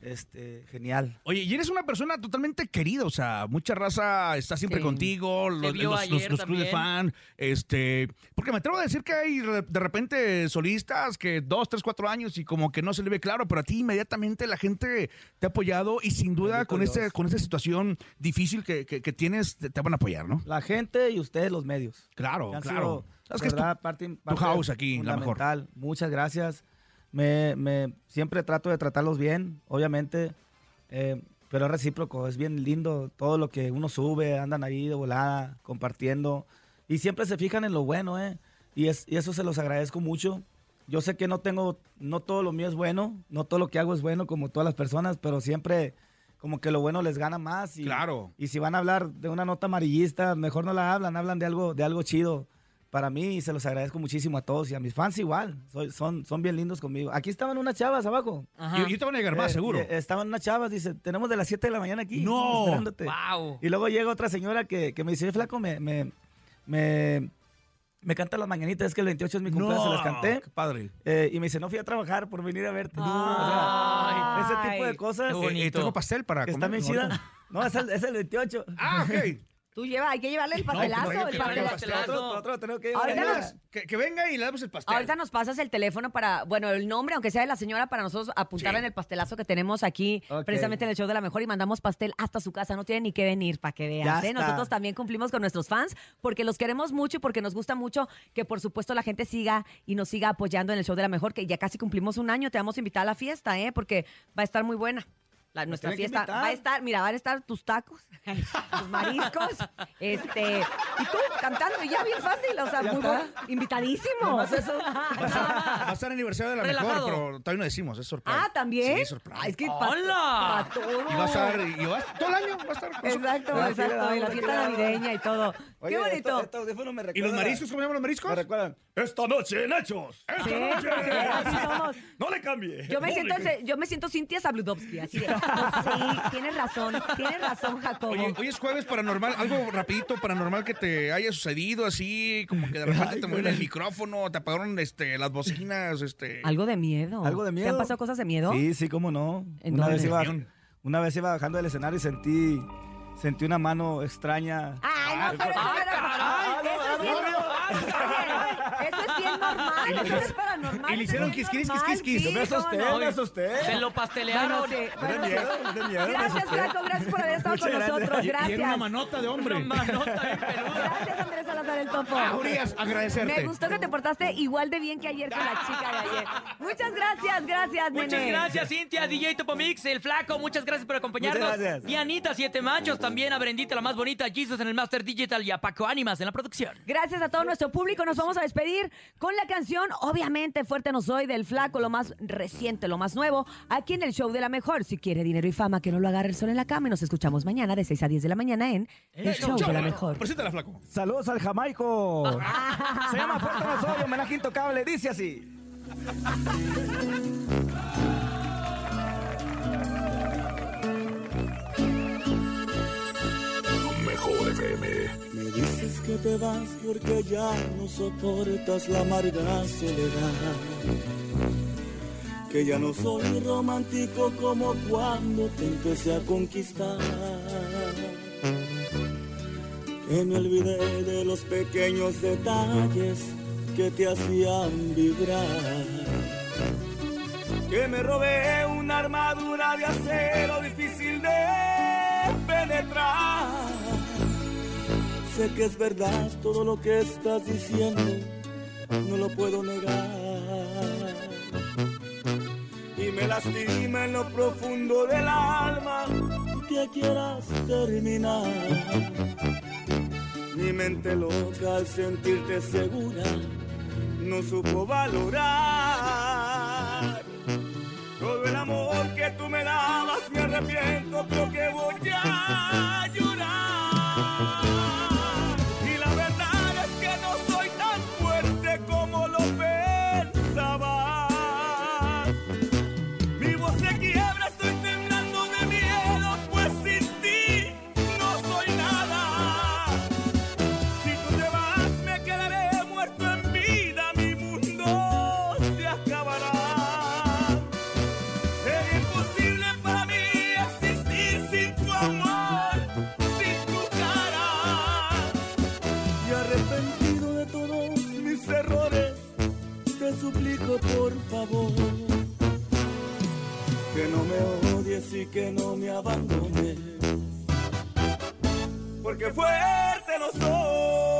este, genial. Oye, y eres una persona totalmente querida, o sea, mucha raza está siempre Sí. contigo, los, los, los- los clubes de fan, este, porque me atrevo a decir que hay de repente solistas que dos, tres, cuatro años y como que no se le ve claro, pero a ti inmediatamente la gente te ha apoyado y sin duda Bendito con Dios. este, con esta situación difícil que, que- que tienes te, te van a apoyar, ¿no? La gente y ustedes, los medios. Claro, claro. sido, Sabes que es tu- parte, parte house aquí, la mejor. Muchas gracias. Me, me- siempre trato de tratarlos bien, obviamente, eh, pero es recíproco, es bien lindo todo lo que uno sube, andan ahí de volada, compartiendo, y siempre se fijan en lo bueno, ¿eh? Y, es, y eso se los agradezco mucho. Yo sé que no tengo, no todo lo mío es bueno, no todo lo que hago es bueno como todas las personas, pero siempre como que lo bueno les gana más. Y, Claro. Y si van a hablar de una nota amarillista, mejor no la hablan, hablan de algo, de algo chido. Para mí, y se los agradezco muchísimo a todos y a mis fans igual. Soy- son, son bien lindos conmigo. Aquí estaban unas chavas abajo. Y, y te van a llegar más, Eh, seguro. eh, estaban unas chavas, dice, tenemos de las 7 de la mañana aquí. No. esperándote". Wow. Y luego llega otra señora que, que me dice, "Oye, flaco, me, me, me, me canta las mañanitas, es que el 28 es mi cumpleaños, se las canté. qué padre. Eh, y me dice, no fui a trabajar por venir a verte. O Ay. sea, ese tipo de cosas. Eh, tengo pastel para que comer. está bien chida. No, es el, es el 28. Ah, ok. Tú lleva, hay que llevarle el pastelazo, pues, no, el pastelazo. Nosotros, nosotros tenemos que nos- Que, que venga y le damos el pastel. Ahorita nos pasas el teléfono para, bueno, el nombre, aunque sea de la señora, para nosotros apuntarla Sí. en el pastelazo que tenemos aquí, precisamente en el show de la mejor, y mandamos pastel hasta su casa. No tiene ni que venir para que veas. ¿eh? Nosotros también cumplimos con nuestros fans porque los queremos mucho y porque nos gusta mucho que, por supuesto, la gente siga y nos siga apoyando en el show de la mejor, que ya casi cumplimos un año. Te vamos a invitar a la fiesta, ¿eh? Porque va a estar muy buena. La- nuestra fiesta invitar. va a estar, mira, van a estar tus tacos, tus mariscos, este, y tú cantando, y ya bien fácil, o sea, muy bueno, invitadísimo. Nomás eso. Va a estar, va a estar aniversario de la Relajado. mejor, pero todavía no decimos, es sorpresa. Ah, ¿también? Sí, sorpresa. Ah, es que pa- ¡Hola! pa todo. Y va a estar, y va, todo el año va a estar con su- Exacto, exacto. Y la fiesta navideña y todo. Oye, Qué bonito. esto- me ¿Y los mariscos? ¿Cómo se llaman los mariscos? Me recuerdan. Esta noche en Hechos. ¡Esta Sí, noche! sí, así somos. No le cambie. Yo me siento, yo me siento Cintia Sabludovsky, así de. Sí, tienes razón, tienes razón, Jacobo. Oye, hoy es jueves paranormal, algo rapidito paranormal que te haya sucedido así, como que de repente Ay, te mueven el micrófono, te apagaron este, las bocinas, este... Algo de miedo. Algo de ¿Te miedo. han pasado cosas de miedo? Sí, sí, cómo no. ¿En Una dónde? vez, iba, una vez iba bajando del escenario y sentí, sentí una mano extraña. Ay, no, pero Ah, no. me asusté. Se lo pastelearon. Bueno, sí, bueno, de miedo, es de miedo, me Gracias, asusté. Flaco, gracias por haber estado Muchas con gracias. nosotros. Y- y era una Gracias. manota de hombre. Una manota bien peluda. Gracias, Andrés Salazar el Topo. Ah, Urias, agradecerte. Me gustó que te portaste igual de bien que ayer con la chica de ayer. Muchas gracias, gracias, Muchas nene. gracias, Cintia, DJ Topomix, el flaco, muchas gracias por acompañarnos. Muchas gracias. Dianita, Siete Machos, también a Brendita, la más bonita, Jesus en el Master Digital y a Paco Ánimas en la producción. Gracias a todo nuestro público. Nos vamos a despedir con la canción, obviamente, Fuerte No Soy, del Flaco, lo más reciente, lo más nuevo, aquí en el show de la mejor. Si quiere dinero y fama, que no lo agarre el sol en la cama. Y nos escuchamos mañana de 6 a 10 de la mañana en El, show, de la mejor. Preséntala, flaco. Saludos al Jamaico. Se llama Fuerte No Soy, homenaje intocable, dice así. Mejor FM. Que te vas porque ya no soportas la amarga soledad. Que ya no soy romántico como cuando te empecé a conquistar. Que me olvidé de los pequeños detalles que te hacían vibrar. Que me robé una armadura de acero difícil de penetrar. Sé que es verdad todo lo que estás diciendo, no lo puedo negar. Y me lastima en lo profundo del alma que quieras terminar. Mi mente loca al sentirte segura no supo valorar. Todo el amor que tú me dabas me arrepiento, creo que voy a favor, que no me odies y que no me abandones, porque fuerte no soy.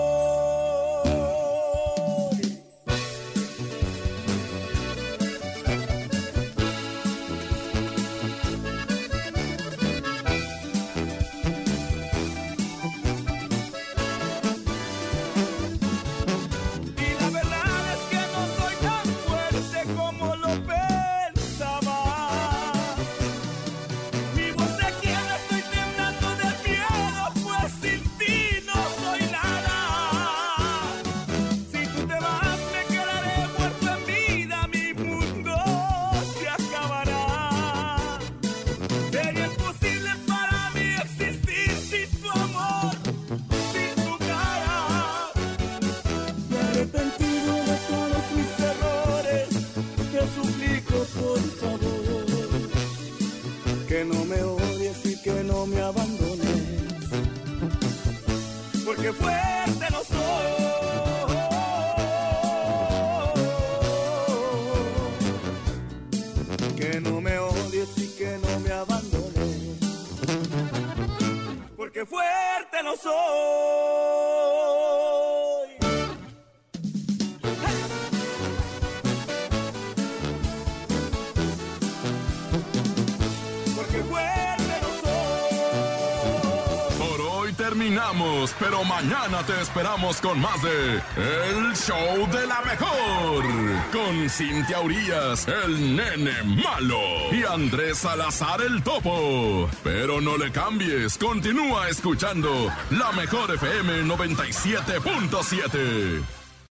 mañana te esperamos con más de El Show de la Mejor. Con Cintia Urias, el nene malo. Y Andrés Salazar, el topo. Pero no le cambies, continúa escuchando La Mejor FM 97.7.